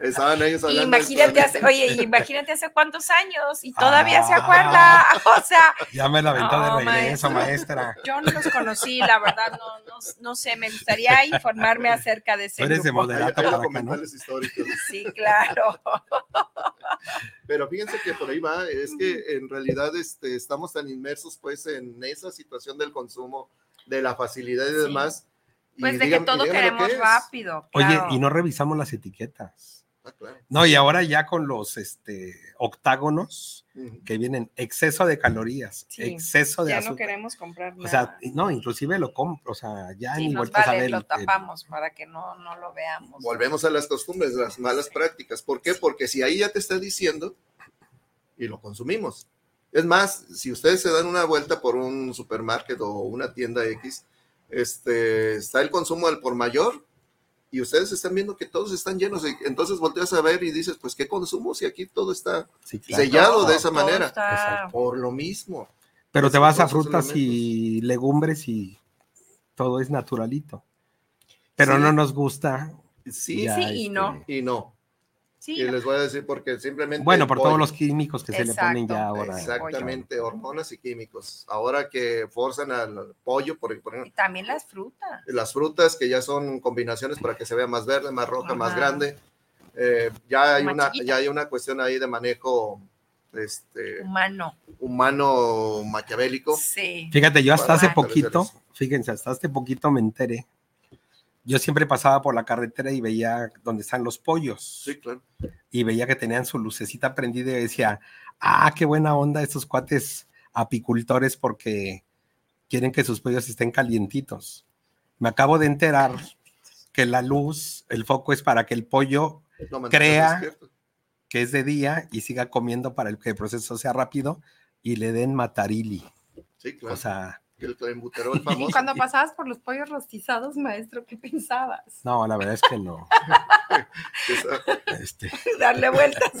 Estaban ellos hablando. Imagínate hace, oye, imagínate hace cuántos años y todavía se acuerda. O sea. Ya me la aventó de regreso, maestra. Yo no los conocí, la verdad, no, no, no, sé, me gustaría informarme acerca de ese. Eres grupo. de moderato para acá, ¿no? históricos. Sí, claro. Pero fíjense que por ahí va, es que en realidad este, estamos tan inmersos pues en esa situación del consumo, de la facilidad y demás. Pues de que todo queremos rápido. Oye, y no revisamos las etiquetas. Ah, claro. No, y ahora ya con los este, octágonos que vienen, exceso de calorías, exceso de ya azúcar. no queremos comprar nada. O sea, no, inclusive lo compro, o sea, ya sí, ni nos vale, a ver. lo tapamos para que no, no lo veamos. Volvemos a las costumbres, las malas prácticas. ¿Por qué? Porque si ahí ya te está diciendo y lo consumimos. Es más, si ustedes se dan una vuelta por un supermercado o una tienda X, este, está el consumo al por mayor y ustedes están viendo que todos están llenos. Y entonces volteas a ver y dices, pues, ¿qué consumo si aquí todo está Sí, claro. sellado de esa manera? está- Por lo mismo. Pero te vas a frutas y legumbres y todo es naturalito. Pero Sí. no nos gusta. Sí, ya, sí y este, no. y no. Sí, Y les voy a decir porque simplemente. Bueno, por todos los químicos que se le ponen Exacto, ya ahora. Exactamente, hormonas y químicos. Ahora que forzan al pollo, por, por y ejemplo, también las frutas. las frutas que ya son combinaciones para que se vea más verde, más roja, más Ajá. grande. eh, ya, hay Más una, chiquita. ya hay una cuestión ahí de manejo este, Humano. humano maquiavélico. Sí. Fíjate, yo hasta hace Bueno, poquito, fíjense, hasta hace poquito me enteré. Yo siempre pasaba por la carretera y veía donde están los pollos Sí, claro. y veía que tenían su lucecita prendida y decía, ah, qué buena onda estos cuates apicultores porque quieren que sus pollos estén calientitos. Me acabo de enterar que la luz, el foco es para que el pollo No, Crea- que es de día y siga comiendo para que el proceso sea rápido y le den matarili. Sí, claro. O sea, el clenbuterol Y famoso. cuando pasabas por los pollos rostizados, maestro, ¿qué pensabas? no, la verdad es que no. Este, Darle vueltas.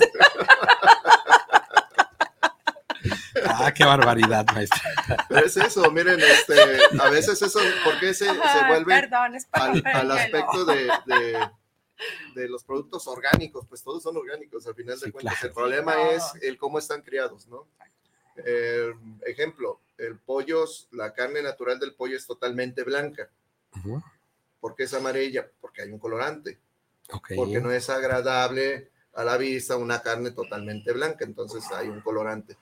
ah, qué barbaridad, maestra. Pero es eso, miren, este, a veces eso, ¿por qué se, se vuelve Perdón, es para al, aspecto de, de, de los productos orgánicos, pues todos son orgánicos al final de Sí, cuentas. claro. El problema No. es el cómo están criados, ¿no? Eh, ejemplo, el pollo, la carne natural del pollo es totalmente blanca. Ujú, ¿Por qué es amarilla? Porque hay un colorante. Porque no es agradable a la vista una carne totalmente blanca, entonces hay un colorante.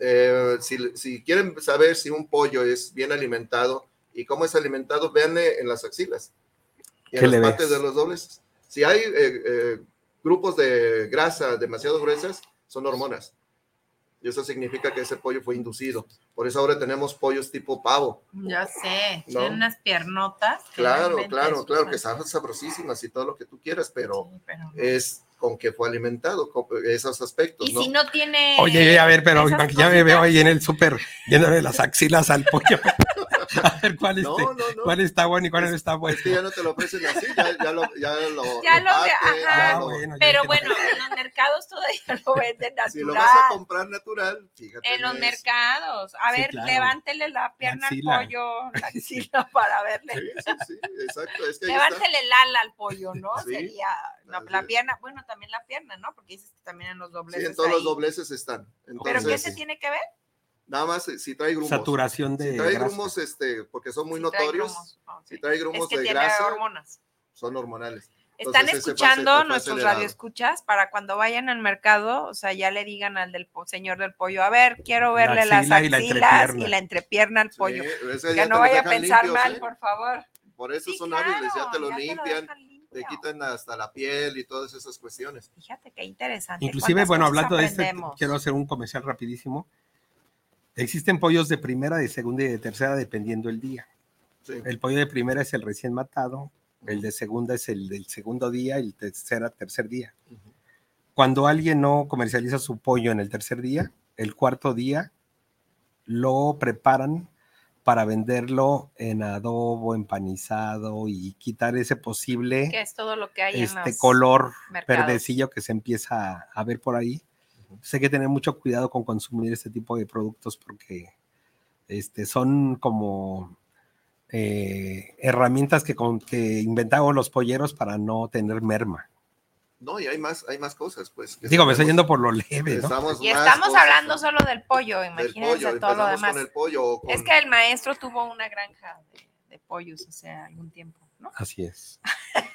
Eh, si, si quieren saber si un pollo es bien alimentado y cómo es alimentado, véanle en las axilas y ¿Qué en las ves? partes de los dobles. Si hay eh, eh, grupos de grasa demasiado gruesas, son hormonas. Y eso significa que ese pollo fue inducido. Por eso ahora tenemos pollos tipo pavo. Ya sé, No. tienen unas piernotas. Claro, claro, claro, que están sabrosísimas y todo lo que tú quieras, pero Sí, pero no. es con que fue alimentado, con esos aspectos, Y ¿no? si no tiene. Oye, a ver, pero ya me veo ahí en el súper llenándole las axilas al pollo. A ver cuál, no, no, no. cuál está bueno y cuál no está bueno. Es que ya no te lo ofrecen así, ya, ya lo. Ya lo, ya lo, ajá, bueno, Pero bueno, en los mercados todavía lo venden natural. Si lo vas a comprar natural, fíjate. En los mercados. A ver, levántele la pierna al pollo, la axila para verle. Sí, sí, sí, exacto. Es que levántele el ala al pollo, ¿no? Sería la, pierna, bueno, también la pierna, ¿no? Porque dices que también en los dobleces. Sí, en todos los dobleces están. ¿Pero qué se tiene que ver? Nada más eh, si trae grumos. Saturación de. Si trae grumos, este, porque son muy notorios. Si trae grumos de grasa. hormonas. Son hormonales. Están escuchando nuestros radioescuchas para cuando vayan al mercado, o sea, ya le digan al del señor del pollo, a ver, quiero verle las axilas y la, entrepierna al pollo. que no vaya a pensar mal, ¿eh? por favor. Por eso son hábiles, ya te lo limpian, te, quitan hasta la piel y todas esas cuestiones. Fíjate qué interesante. Inclusive, bueno, hablando de esto, quiero hacer un comercial rapidísimo. Existen pollos de primera, de segunda y de tercera dependiendo el día. El pollo de primera es el recién matado, el de segunda es el del segundo día el tercera, tercer día. Cuando alguien no comercializa su pollo en el tercer día, el cuarto día lo preparan para venderlo en adobo, empanizado y quitar ese posible que es todo lo que hay este color verdecillo que se empieza a ver por ahí hay que tener mucho cuidado con consumir este tipo de productos porque este, son como eh, herramientas que, con, que inventaron los polleros para no tener merma. No, y hay más, hay más cosas, pues. Digo, me estoy yendo por lo leve, ¿no? Y estamos hablando solo del pollo, imagínense todo lo demás. Es que el maestro tuvo una granja de, de pollos hace algún tiempo, ¿no? Así es.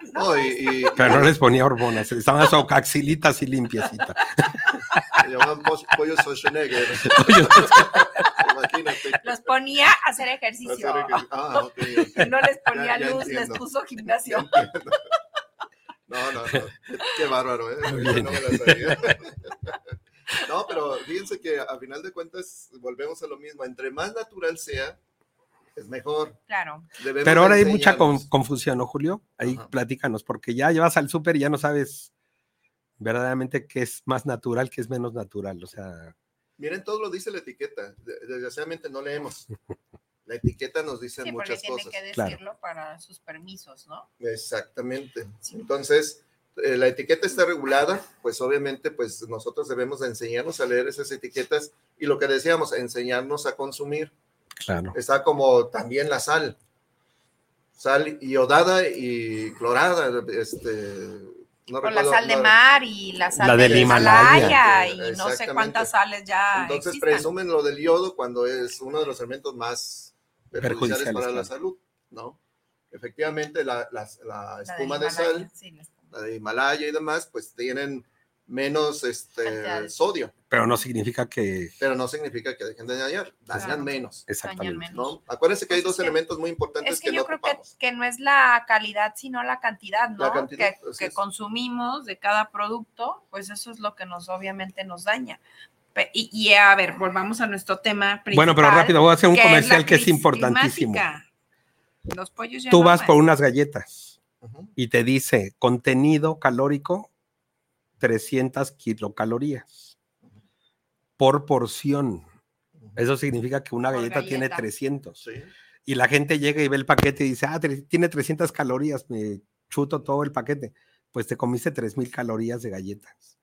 Pero no les ponía hormonas, estaban axilitas y limpiecitas. Se llamaban pollo Schwarzenegger. Los ponía a hacer ejercicio. Ah, no les ponía luz, les puso gimnasio. No, no, no. Qué bárbaro, ¿eh? No, no, pero fíjense que a final de cuentas volvemos a lo mismo. Entre más natural sea, es mejor. Claro. Pero ahora hay mucha confusión, ¿no, Julio? Ahí platícanos, porque ya llevas al súper y ya no sabes verdaderamente qué es más natural, qué es menos natural. O sea. Miren, todo lo dice la etiqueta. Desgraciadamente no leemos. La etiqueta nos dice sí, muchas tiene cosas. que decirlo para sus permisos, ¿no? Exactamente. Entonces, eh, la etiqueta está regulada, pues obviamente, pues nosotros debemos enseñarnos a leer esas etiquetas y lo que decíamos, enseñarnos a consumir. Está como también la sal. Sal iodada y clorada. Este, Con la sal de mar y la sal de Himalaya y no sé cuántas sales ya. Entonces presumen lo del yodo cuando es uno de los elementos más perjudiciales para la salud, ¿no? Efectivamente, la, espuma de, sal, la de Himalaya y demás, pues tienen menos este, sodio. Pero no significa que... Pero no significa que dejen de dañar, dañan menos. Exactamente. ¿no? Acuérdense que hay pues dos elementos muy importantes es que, que yo creo que, no es la calidad, sino la cantidad, ¿no? que, consumimos de cada producto, pues eso es lo que nos obviamente nos daña. Y, y, a ver, volvamos a nuestro tema principal. Bueno, pero rápido, voy a hacer un comercial que es importantísimo. Los pollos Tú vas por unas galletas y te dice contenido calórico 300 kilocalorías por porción. Eso significa que una galleta, tiene 300. Y la gente llega y ve el paquete y dice, ah, tiene 300 calorías, me chuto todo el paquete. Pues te comiste 3000 calorías de galletas.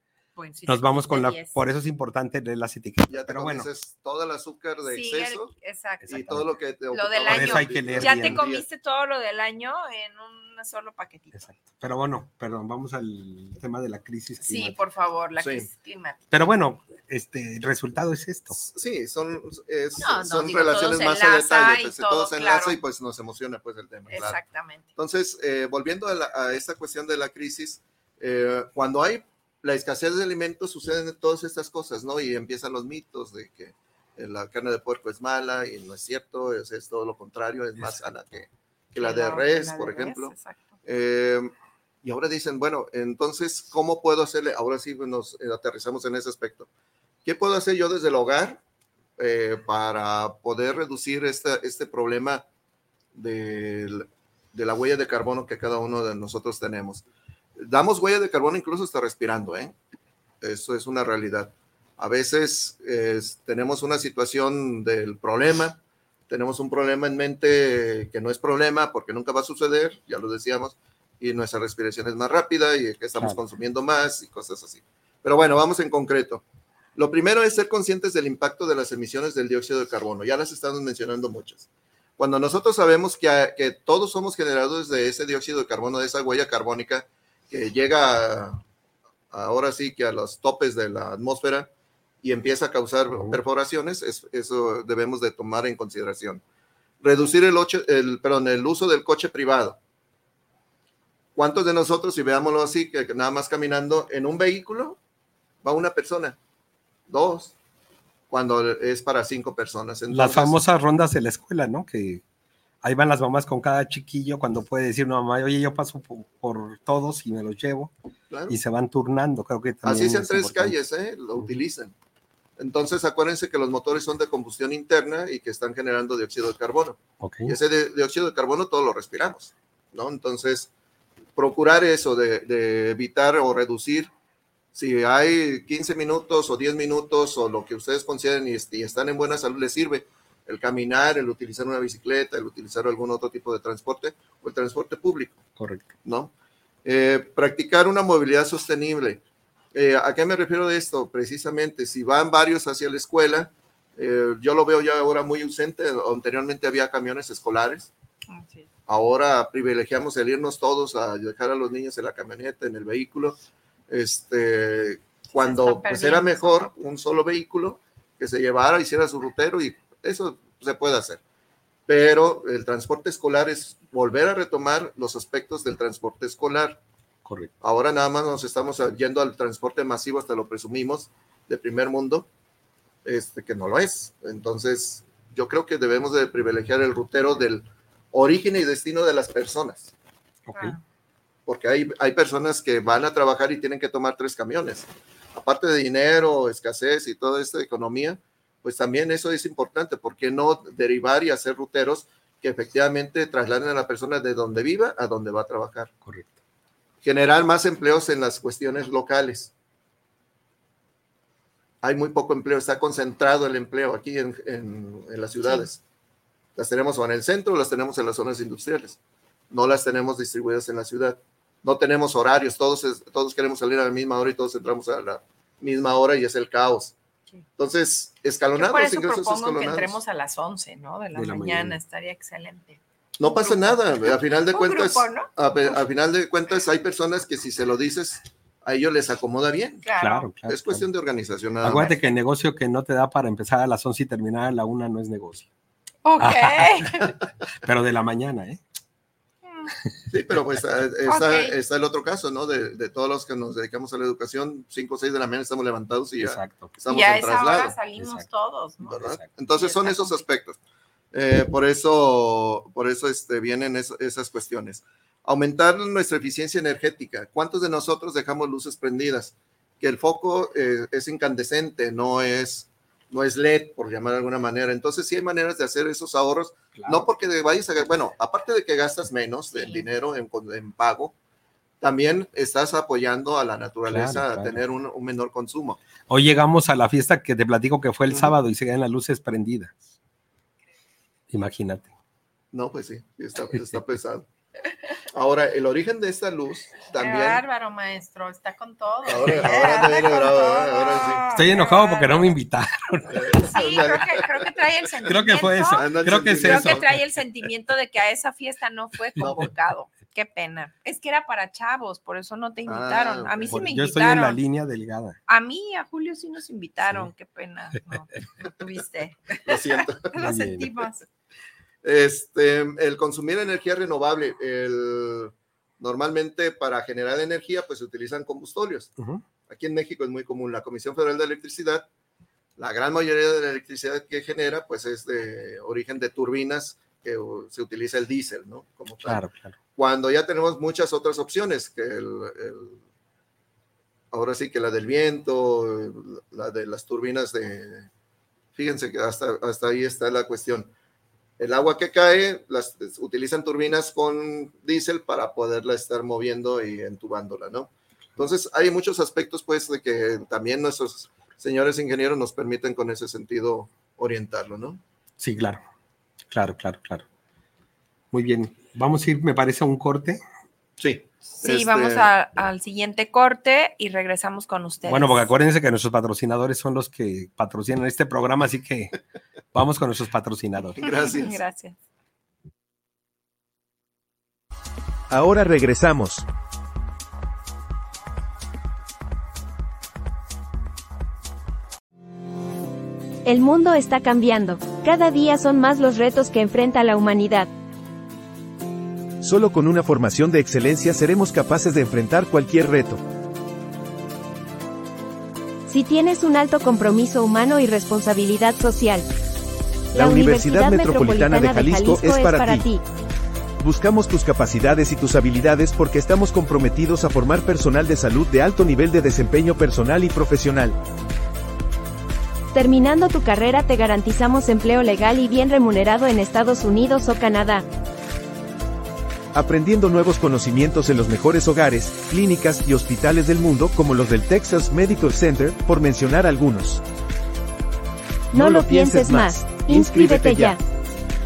Nos vamos con la. Por eso es importante leer las etiquetas. Ya pero bueno. todo el azúcar de exceso. exacto. Y todo lo que te. Lo del año. ya te comiste todo lo del año en un solo paquetito. Exacto. Pero bueno, perdón, vamos al tema de la crisis climática. Sí, por favor, la crisis climática. Pero bueno, este, el resultado es esto. Sí, son, son relaciones más a detalle. Pues, todo, se enlaza y pues nos emociona pues el tema. Exactamente. Entonces, eh, volviendo a, esta cuestión de la crisis, eh, cuando hay la escasez de alimentos suceden todas estas cosas, ¿no? Y empiezan los mitos de que la carne de puerco es mala y no es cierto, es, es todo lo contrario, es más sana que, que la de res, por ejemplo. Eh, y ahora dicen, bueno, entonces, ¿cómo puedo hacerle? Ahora sí nos aterrizamos en ese aspecto. ¿Qué puedo hacer yo desde el hogar eh, para poder reducir este, este problema de la huella de carbono que cada uno de nosotros tenemos? Damos huella de carbono incluso hasta respirando, ¿eh? Eso es una realidad. A veces tenemos una situación del problema tenemos un problema en mente que no es problema porque nunca va a suceder, ya lo decíamos, y nuestra respiración es más rápida y que estamos consumiendo más y cosas así. Pero bueno, vamos en concreto. Lo primero es ser conscientes del impacto de las emisiones del dióxido de carbono. Ya las estamos mencionando muchas. Cuando nosotros sabemos que, que todos somos generadores de ese dióxido de carbono, de esa huella carbónica que llega ahora sí que a los topes de la atmósfera y empieza a causar perforaciones, eso debemos de tomar en consideración. Reducir el, el, perdón, el uso del coche privado. ¿Cuántos de nosotros, si veámoslo así, que nada más caminando en un vehículo, va una persona, dos, cuando es para cinco personas? las famosas rondas de la escuela, ¿no? Que ahí van las mamás con cada chiquillo cuando puede decir una mamá, oye, yo paso por, todos y me los llevo y se van turnando. Creo que Así sean tres calles, ¿eh? lo utilizan. Entonces, acuérdense que los motores son de combustión interna y que están generando dióxido de carbono. Y ese dióxido de carbono todo lo respiramos, ¿no? Entonces, procurar eso de, evitar o reducir, si hay 15 minutos o 10 minutos o lo que ustedes consideren y, y están en buena salud, les sirve el caminar, el utilizar una bicicleta, el utilizar algún otro tipo de transporte o el transporte público. Correcto. ¿No? Eh, practicar una movilidad sostenible. Eh, ¿A qué me refiero de esto? Precisamente, si van varios hacia la escuela, eh, yo lo veo ya ahora muy ausente. Anteriormente había camiones escolares. Ahora privilegiamos el irnos todos a dejar a los niños en la camioneta, en el vehículo. Este, cuando pues, era mejor un solo vehículo que se llevara, hiciera su rutero y eso se puede hacer. Pero el transporte escolar es volver a retomar los aspectos del transporte escolar. Correcto. Ahora nada más nos estamos yendo al transporte masivo, hasta lo presumimos, de primer mundo, este, que no lo es. Entonces, yo creo que debemos de privilegiar el rutero del origen y destino de las personas. Okay. Porque hay, hay personas que van a trabajar y tienen que tomar tres camiones. Aparte de dinero, escasez y toda esta economía, pues también eso es importante. ¿Por qué no derivar y hacer ruteros que efectivamente trasladen a la persona de donde viva a donde va a trabajar? Correcto. Generar más empleos en las cuestiones locales. Hay muy poco empleo, está concentrado el empleo aquí en, en, las ciudades. Las tenemos o en el centro, las tenemos en las zonas industriales. No las tenemos distribuidas en la ciudad. No tenemos horarios, todos, todos queremos salir a la misma hora y todos entramos a la misma hora y es el caos entonces, escalonados, por eso propongo que entremos a las 11, ¿no? De la, mañana, estaría excelente. No pasa nada, a final de cuentas, a, final de cuentas hay personas que si se lo dices, a ellos les acomoda bien. Claro, claro. es cuestión de organización. Acuérdate que el negocio que no te da para empezar a las 11 y terminar a la 1 no es negocio. Ok. Pero de la mañana, ¿eh? Sí, pero pues eh, está, el otro caso, ¿no? De, todos los que nos dedicamos a la educación, 5 o 6 de la mañana estamos levantados y ya Exacto. estamos en traslado. salimos todos, Entonces son esos aspectos. Eh, por eso, por eso este, vienen esas cuestiones. Aumentar nuestra eficiencia energética. ¿Cuántos de nosotros dejamos luces prendidas? Que el foco eh, es incandescente, no es no es LED, por llamar de alguna manera. Entonces, sí hay maneras de hacer esos ahorros, no porque vayas a, bueno, aparte de que gastas menos de dinero en, pago, también estás apoyando a la naturaleza a tener un, menor consumo. Hoy llegamos a la fiesta que te platico que fue el sábado y se quedan las luces prendidas. Imagínate. No, pues sí, está, está pesado. Ahora, el origen de esta luz también. Qué bárbaro, maestro, está con todo. Estoy enojado porque no me invitaron. Sí, creo que, creo que trae el sentimiento. Creo que fue eso. Creo que es creo que trae el sentimiento de que a esa fiesta no fue convocado. Qué pena. Es que era para chavos, por eso no te ah, invitaron. a mí sí me invitaron. Yo estoy en la línea delgada. A mí y a Julio sí nos invitaron. Qué pena. No, no tuviste. Lo siento. Lo sentimos. Este, el consumir energía renovable, el, normalmente para generar energía, pues se utilizan combustorios. Aquí en México es muy común. La Comisión Federal de Electricidad, la gran mayoría de la electricidad que genera, pues es de origen de turbinas que se utiliza el diésel, ¿no? Como claro, claro. Cuando ya tenemos muchas otras opciones, que el, ahora sí que la del viento, la de las turbinas de, fíjense que hasta, hasta ahí está la cuestión el agua que cae, las utilizan turbinas con diésel para poderla estar moviendo y entubándola, ¿no? Entonces, hay muchos aspectos, pues, de que también nuestros señores ingenieros nos permiten con ese sentido orientarlo, ¿no? Sí, claro. Claro, claro, claro. Muy bien. Vamos a ir, me parece, a un corte. Sí. Sí, este vamos al siguiente corte y regresamos con ustedes. Bueno, porque acuérdense que nuestros patrocinadores son los que patrocinan este programa, así que vamos con nuestros patrocinadores. Gracias. Gracias. Ahora regresamos. El mundo está cambiando. Cada día son más los retos que enfrenta la humanidad. Solo con una formación de excelencia seremos capaces de enfrentar cualquier reto. Si tienes un alto compromiso humano y responsabilidad social, la, Universidad, Metropolitana, de Jalisco, es, para, ti. Buscamos tus capacidades y tus habilidades porque estamos comprometidos a formar personal de salud de alto nivel de desempeño personal y profesional. Terminando tu carrera te garantizamos empleo legal y bien remunerado en Estados Unidos o Canadá aprendiendo nuevos conocimientos en los mejores hogares, clínicas y hospitales del mundo como los del Texas Medical Center, por mencionar algunos. No, lo pienses más, inscríbete ya.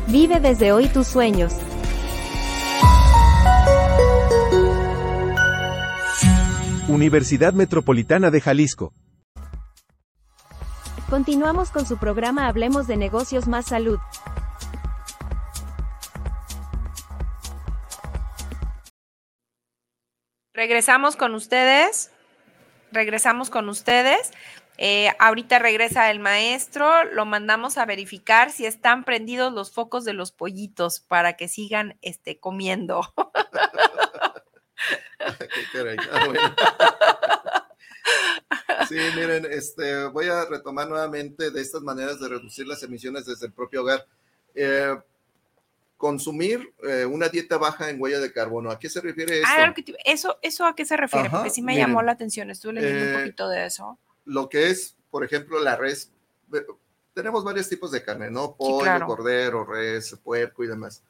Vive desde hoy tus sueños. Universidad Metropolitana de Jalisco. Continuamos con su programa Hablemos de Negocios Más Salud. Regresamos con ustedes. Regresamos con ustedes. Eh, ahorita regresa el maestro, lo mandamos a verificar si están prendidos los focos de los pollitos para que sigan este, comiendo. Ah, sí, miren, este, voy a retomar nuevamente de estas maneras de reducir las emisiones desde el propio hogar. Eh, consumir eh, una dieta baja en huella de carbono. ¿A qué se refiere ah, eso? eso, a qué se refiere? Porque sí me llamó la atención, estuve leyendo un eh, poquito de eso. Lo que es, por ejemplo, la res. Tenemos varios tipos de carne, ¿no? Pollo, cordero, res, puerco y demás.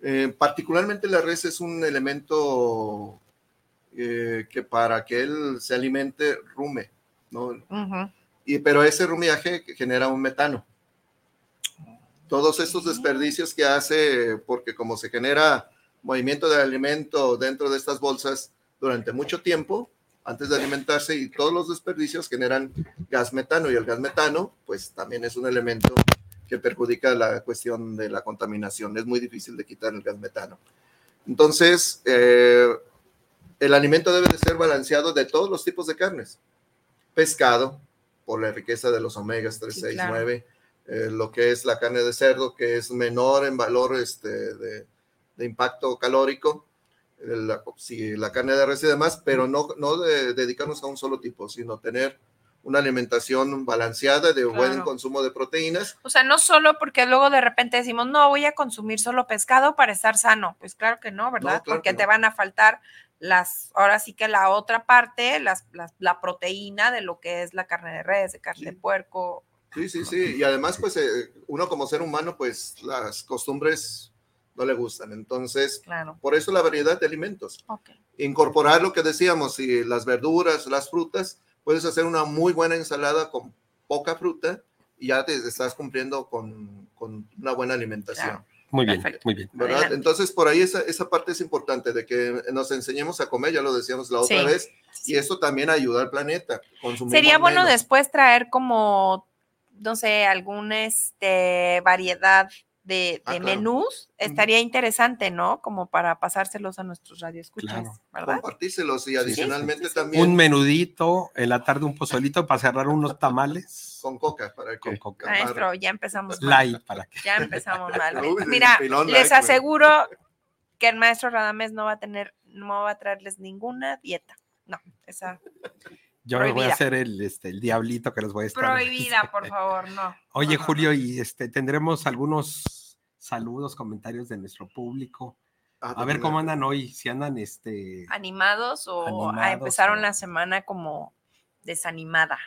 Eh, particularmente la res es un elemento que para que él se alimente rume, ¿no? y, pero ese rumiaje genera un metano todos estos desperdicios que hace, porque como se genera movimiento de alimento dentro de estas bolsas durante mucho tiempo, antes de alimentarse, y todos los desperdicios generan gas metano, y el gas metano, pues también es un elemento que perjudica la cuestión de la contaminación. Es muy difícil de quitar el gas metano. Entonces, eh, el alimento debe de ser balanceado de todos los tipos de carnes. Pescado, por la riqueza de los omegas 3, 6, 9 eh, lo que es la carne de cerdo, que es menor en valor este, de, impacto calórico, la, si la carne de res y demás, pero no, no de, dedicarnos a un solo tipo, sino tener una alimentación balanceada de buen consumo de proteínas. O sea, no solo porque luego de repente decimos, no, voy a consumir solo pescado para estar sano. Pues claro que no, ¿verdad? porque te van a faltar las, ahora sí que la otra parte, las, la proteína de lo que es la carne de res, de carne de puerco, Sí, sí, sí. Y además, pues eh, uno como ser humano, pues las costumbres no le gustan. Entonces, por eso la variedad de alimentos. Incorporar lo que decíamos, y las verduras, las frutas, puedes hacer una muy buena ensalada con poca fruta y ya te estás cumpliendo con, una buena alimentación. Muy bien, muy bien. Entonces, por ahí esa, esa parte es importante, de que nos enseñemos a comer, ya lo decíamos la otra vez, y esto también ayuda al planeta. Sería bueno después traer como no sé, alguna este, variedad de, ah, menús, estaría interesante, ¿no? Como para pasárselos a nuestros radioescuchas, ¿verdad? Compartírselos y adicionalmente también. Un menudito, en la tarde un pozolito para cerrar unos tamales. Con coca, para que. Con coca. Maestro, ya empezamos mal. Light, para que. Ya empezamos mal. Mira, les aseguro que el maestro Radamés no va a tener, no va a traerles ninguna dieta. No, esa yo voy a hacer el, este, el diablito que les voy a estar. Prohibida, por favor, no. Oye, Julio, y este, tendremos algunos saludos, comentarios de nuestro público. Ah, a ver cómo andan hoy, si andan este animados o empezaron la semana como desanimada.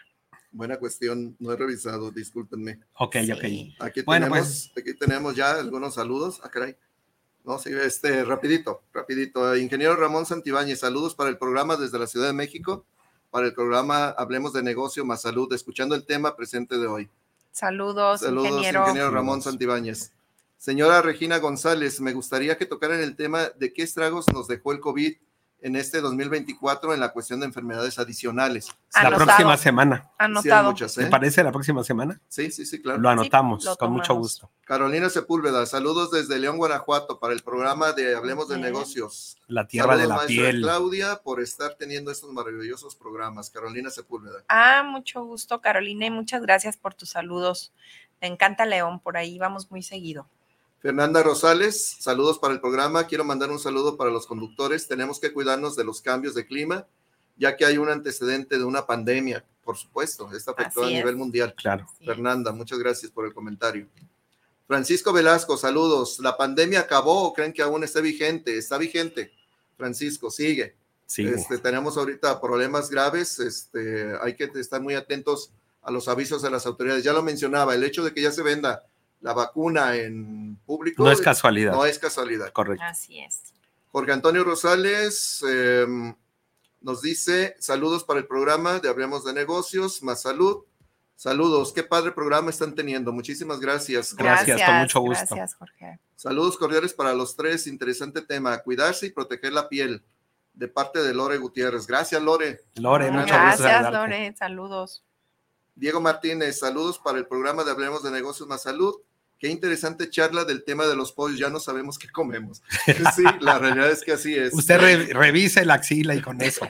Buena cuestión, no he revisado, discúlpenme. Ok, ok. Aquí, bueno, tenemos, pues... aquí tenemos ya algunos saludos. Ah, caray. No, sí, este, rapidito, rapidito. Ingeniero Ramón Santibáñez, saludos para el programa desde la Ciudad de México para el programa Hablemos de Negocio más Salud, escuchando el tema presente de hoy. Saludos, Saludos ingeniero. Ramón Santibáñez. Señora Regina González, me gustaría que tocaran el tema de qué estragos nos dejó el COVID en este 2024 en la cuestión de enfermedades adicionales. La próxima semana. Anotado. ¿Me parece la próxima semana? Sí, sí, sí, claro. Lo anotamos, con mucho gusto. Carolina Sepúlveda, saludos desde León, Guanajuato, para el programa de Hablemos de Negocios. La tierra de la piel. Claudia, por estar teniendo estos maravillosos programas. Carolina Sepúlveda. Ah, mucho gusto, Carolina, y muchas gracias por tus saludos. Me encanta León, por ahí vamos muy seguido. Fernanda Rosales, saludos para el programa. Quiero mandar un saludo para los conductores. Tenemos que cuidarnos de los cambios de clima, ya que hay un antecedente de una pandemia, por supuesto. Esta afectó a nivel mundial. Claro. Fernanda, muchas gracias por el comentario. Francisco Velasco, saludos. ¿La pandemia acabó o creen que aún está vigente? Está vigente. Francisco, sigue. Sí. Este, tenemos ahorita problemas graves. Este, hay que estar muy atentos a los avisos de las autoridades. Ya lo mencionaba, el hecho de que ya se venda la vacuna en público. No es casualidad. No es casualidad. Correcto. Así es. Jorge Antonio Rosales em, nos dice, saludos para el programa de Hablemos de Negocios, más salud. Saludos, qué padre programa están teniendo. Muchísimas gracias. Gracias, con mucho gusto. Gracias, Jorge. Saludos cordiales para los tres. Interesante tema, cuidarse y proteger la piel. De parte de Lore Gutiérrez. Gracias, Lore. Lore, mucho gusto. Gracias, Lore. Saludos. Diego Martínez, saludos para el programa de Hablemos de Negocios más Salud. Qué interesante charla del tema de los pollos, ya no sabemos qué comemos. Sí, la realidad es que así es. Usted revise la axila y con eso.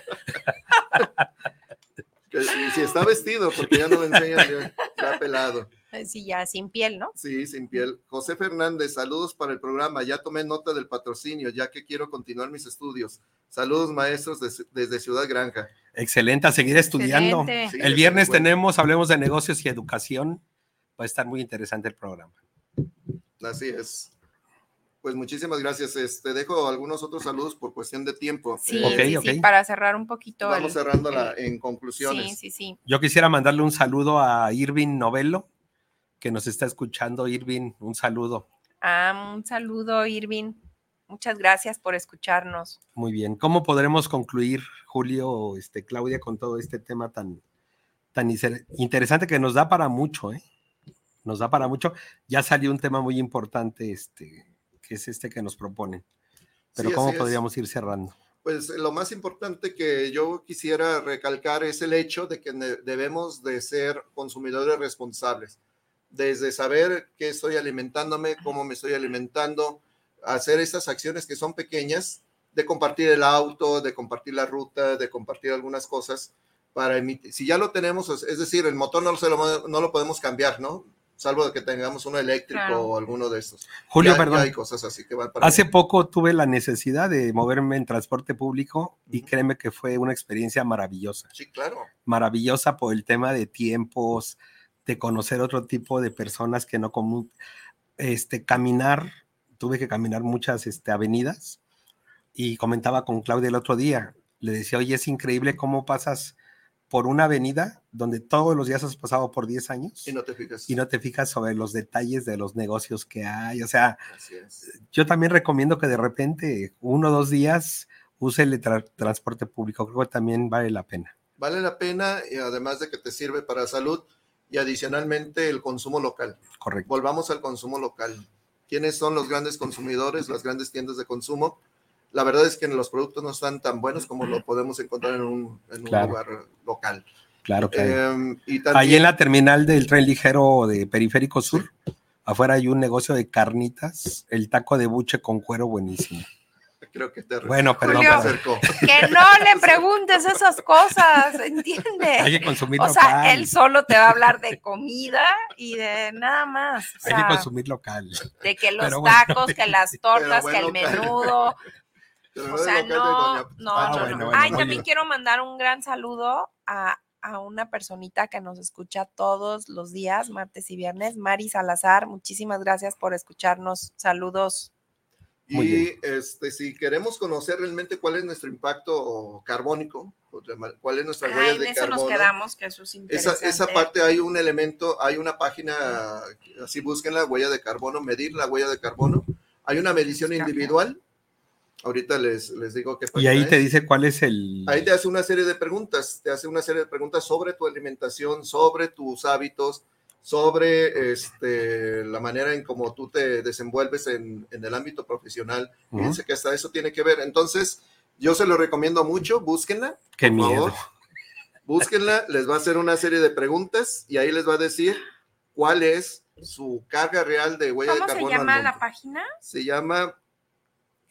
si está vestido, porque ya no me enseñan, ya, pelado. Sí, ya sin piel, ¿no? Sí, sin piel. José Fernández, saludos para el programa. Ya tomé nota del patrocinio, ya que quiero continuar mis estudios. Saludos, maestros, desde Ciudad Granja. Excelente, a seguir estudiando. el viernes tenemos, hablemos de negocios y educación. Va a estar muy interesante el programa. Así es. Pues muchísimas gracias. Este, dejo algunos otros saludos por cuestión de tiempo. Sí, sí, para cerrar un poquito. Vamos cerrándola en conclusiones. Sí, sí, sí. Yo quisiera mandarle un saludo a Irving Novelo, que nos está escuchando. Irving, un saludo. Ah, un saludo, Irving. Muchas gracias por escucharnos. Muy bien. ¿Cómo podremos concluir, Julio, este, Claudia, con todo este tema tan, tan interesante que nos da para mucho, ¿eh? Nos da para mucho. Ya salió un tema muy importante, este, que es este que nos proponen. Pero ¿cómo podríamos ir cerrando? Pues lo más importante que yo quisiera recalcar es el hecho de que debemos de ser consumidores responsables, desde saber qué estoy alimentándome, cómo me estoy alimentando, hacer esas acciones que son pequeñas, de compartir el auto, de compartir la ruta, de compartir algunas cosas para emitir. Si ya lo tenemos, es decir, el motor no, lo, no lo podemos cambiar, ¿no? Salvo de que tengamos uno eléctrico o alguno de estos. Julio, perdón. hay cosas así que van Hace poco tuve la necesidad de moverme en transporte público y créeme que fue una experiencia maravillosa. Sí, claro. Maravillosa por el tema de tiempos, de conocer otro tipo de personas que no común. Este, caminar, tuve que caminar muchas este, avenidas y comentaba con Claudia el otro día, le decía, oye, es increíble cómo pasas por una avenida donde todos los días has pasado por 10 años. Y no te fijas. Y no te fijas sobre los detalles de los negocios que hay. O sea, yo también recomiendo que de repente uno o dos días use el transporte público. Creo que también vale la pena. Vale la pena, y además de que te sirve para salud y adicionalmente el consumo local. Correcto. Volvamos al consumo local. ¿Quiénes son los grandes consumidores, las grandes tiendas de consumo? La verdad es que los productos no están tan buenos como lo podemos encontrar en un, lugar local. Claro, que Eh, Ahí en la terminal del tren ligero de Periférico Sur, afuera hay un negocio de carnitas, el taco de buche con cuero buenísimo. Creo que te Bueno, perdón, Que no le preguntes esas cosas, ¿entiendes? Hay que consumir local. O sea, él solo te va a hablar de comida y de nada más. hay que consumir local. De que los tacos, que las tortas, que el menudo. O sea, no, no, no, no. Ay, también quiero mandar un gran saludo a, a, una personita que nos escucha todos los días, martes y viernes, Mari Salazar. Muchísimas gracias por escucharnos. Saludos. y este, si queremos conocer realmente cuál es nuestro impacto carbónico, cuál es nuestra huella de eso carbono. nos quedamos, que eso es esa, esa parte hay un elemento, hay una página, así busquen la huella de carbono, medir la huella de carbono. Hay una medición individual Ahorita les, les digo qué Y ahí te dice cuál es el... Ahí te hace una serie de preguntas, te hace una serie de preguntas sobre tu alimentación, sobre tus hábitos, sobre este, la manera en cómo tú te desenvuelves en, el ámbito profesional. Fíjense que hasta eso tiene que ver. Entonces, yo se lo recomiendo mucho, búsquenla. Qué miedo. Búsquenla, les va a hacer una serie de preguntas y ahí les va a decir cuál es su carga real de huella de carbono. ¿Cómo se llama la página? Se llama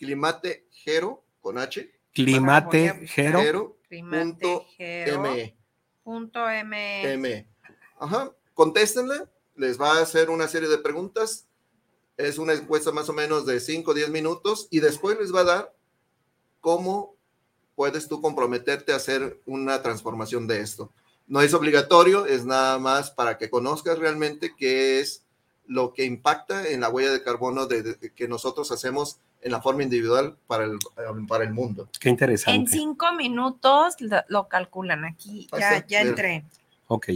Climate Gero con H. Climate Gero. Punto M. Punto M. M. Ajá. Contéstenle, les va a hacer una serie de preguntas. Es una encuesta más o menos de 5 o 10 minutos y después les va a dar cómo puedes tú comprometerte a hacer una transformación de esto. No es obligatorio, es nada más para que conozcas realmente qué es lo que impacta en la huella de carbono de, que nosotros hacemos en la forma individual para el, para el mundo. Qué interesante. En cinco minutos lo, calculan aquí. Ya, ya entré. Ok.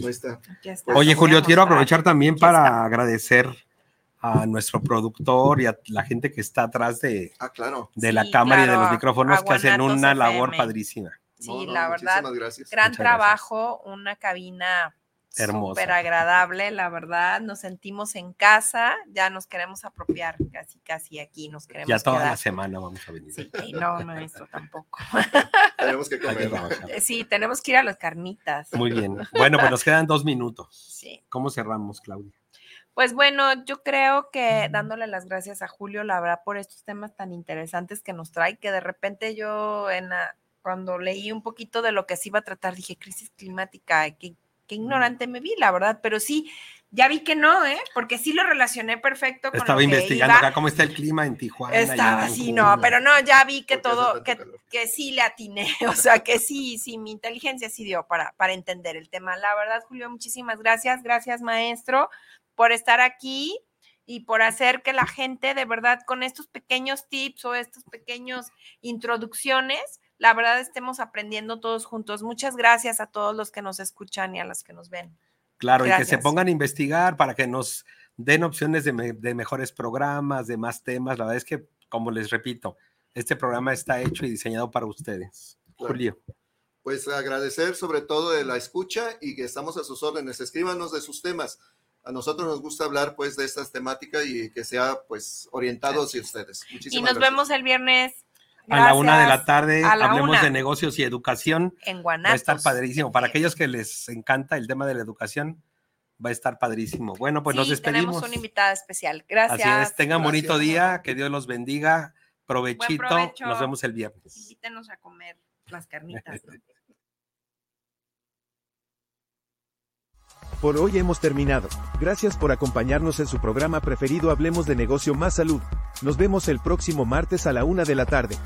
Oye, Julio, quiero aprovechar también para agradecer a nuestro productor y a la gente que está atrás de, ah, claro. de la cámara y de los micrófonos que hacen una labor padrísima. Sí, la verdad, gran trabajo, una cabina súper agradable, la verdad, nos sentimos en casa, ya nos queremos apropiar casi, casi aquí, nos queremos Ya toda la semana vamos a venir. Sí, no, no, eso tampoco. tenemos que comer. Sí, tenemos que ir a las carnitas. Muy bien. Bueno, pues nos quedan dos minutos. Sí. ¿Cómo cerramos, Claudia? Pues bueno, yo creo que dándole las gracias a Julio, la verdad, por estos temas tan interesantes que nos trae, que de repente yo en cuando leí un poquito de lo que se iba a tratar, dije, crisis climática, qué, qué ignorante me vi, la verdad, pero sí, ya vi que no, ¿eh? Porque sí lo relacioné perfecto con Estaba investigando acá cómo está el clima en Tijuana. Estaba así, no, pero no, ya vi que todo, que, que, sí le atiné, o sea, que sí, sí, mi inteligencia sí dio para, para entender el tema. La verdad, Julio, muchísimas gracias, gracias, maestro por estar aquí y por hacer que la gente de verdad con estos pequeños tips o estas pequeñas introducciones, la verdad estemos aprendiendo todos juntos. Muchas gracias a todos los que nos escuchan y a los que nos ven. Claro, y que se pongan a investigar para que nos den opciones de, mejores programas, de más temas. La verdad es que, como les repito, este programa está hecho y diseñado para ustedes. Julio. Pues agradecer sobre todo de la escucha y que estamos a sus órdenes. Escríbanos de sus temas a nosotros nos gusta hablar pues de estas temáticas y que sea pues orientado hacia ustedes. Muchísimas y nos vemos el viernes. A la una de la tarde hablemos de negocios y educación. En Guanatos. Va a estar padrísimo. Para aquellos que les encanta el tema de la educación, va a estar padrísimo. Bueno, pues nos despedimos. Tenemos una invitada especial. Gracias. Así es. Tengan bonito día. Que Dios los bendiga. Provechito. Nos vemos el viernes. Invítenos a comer las carnitas. Por hoy hemos terminado. Gracias por acompañarnos en su programa preferido Hablemos de Negocio Más Salud. Nos vemos el próximo martes a la una de la tarde.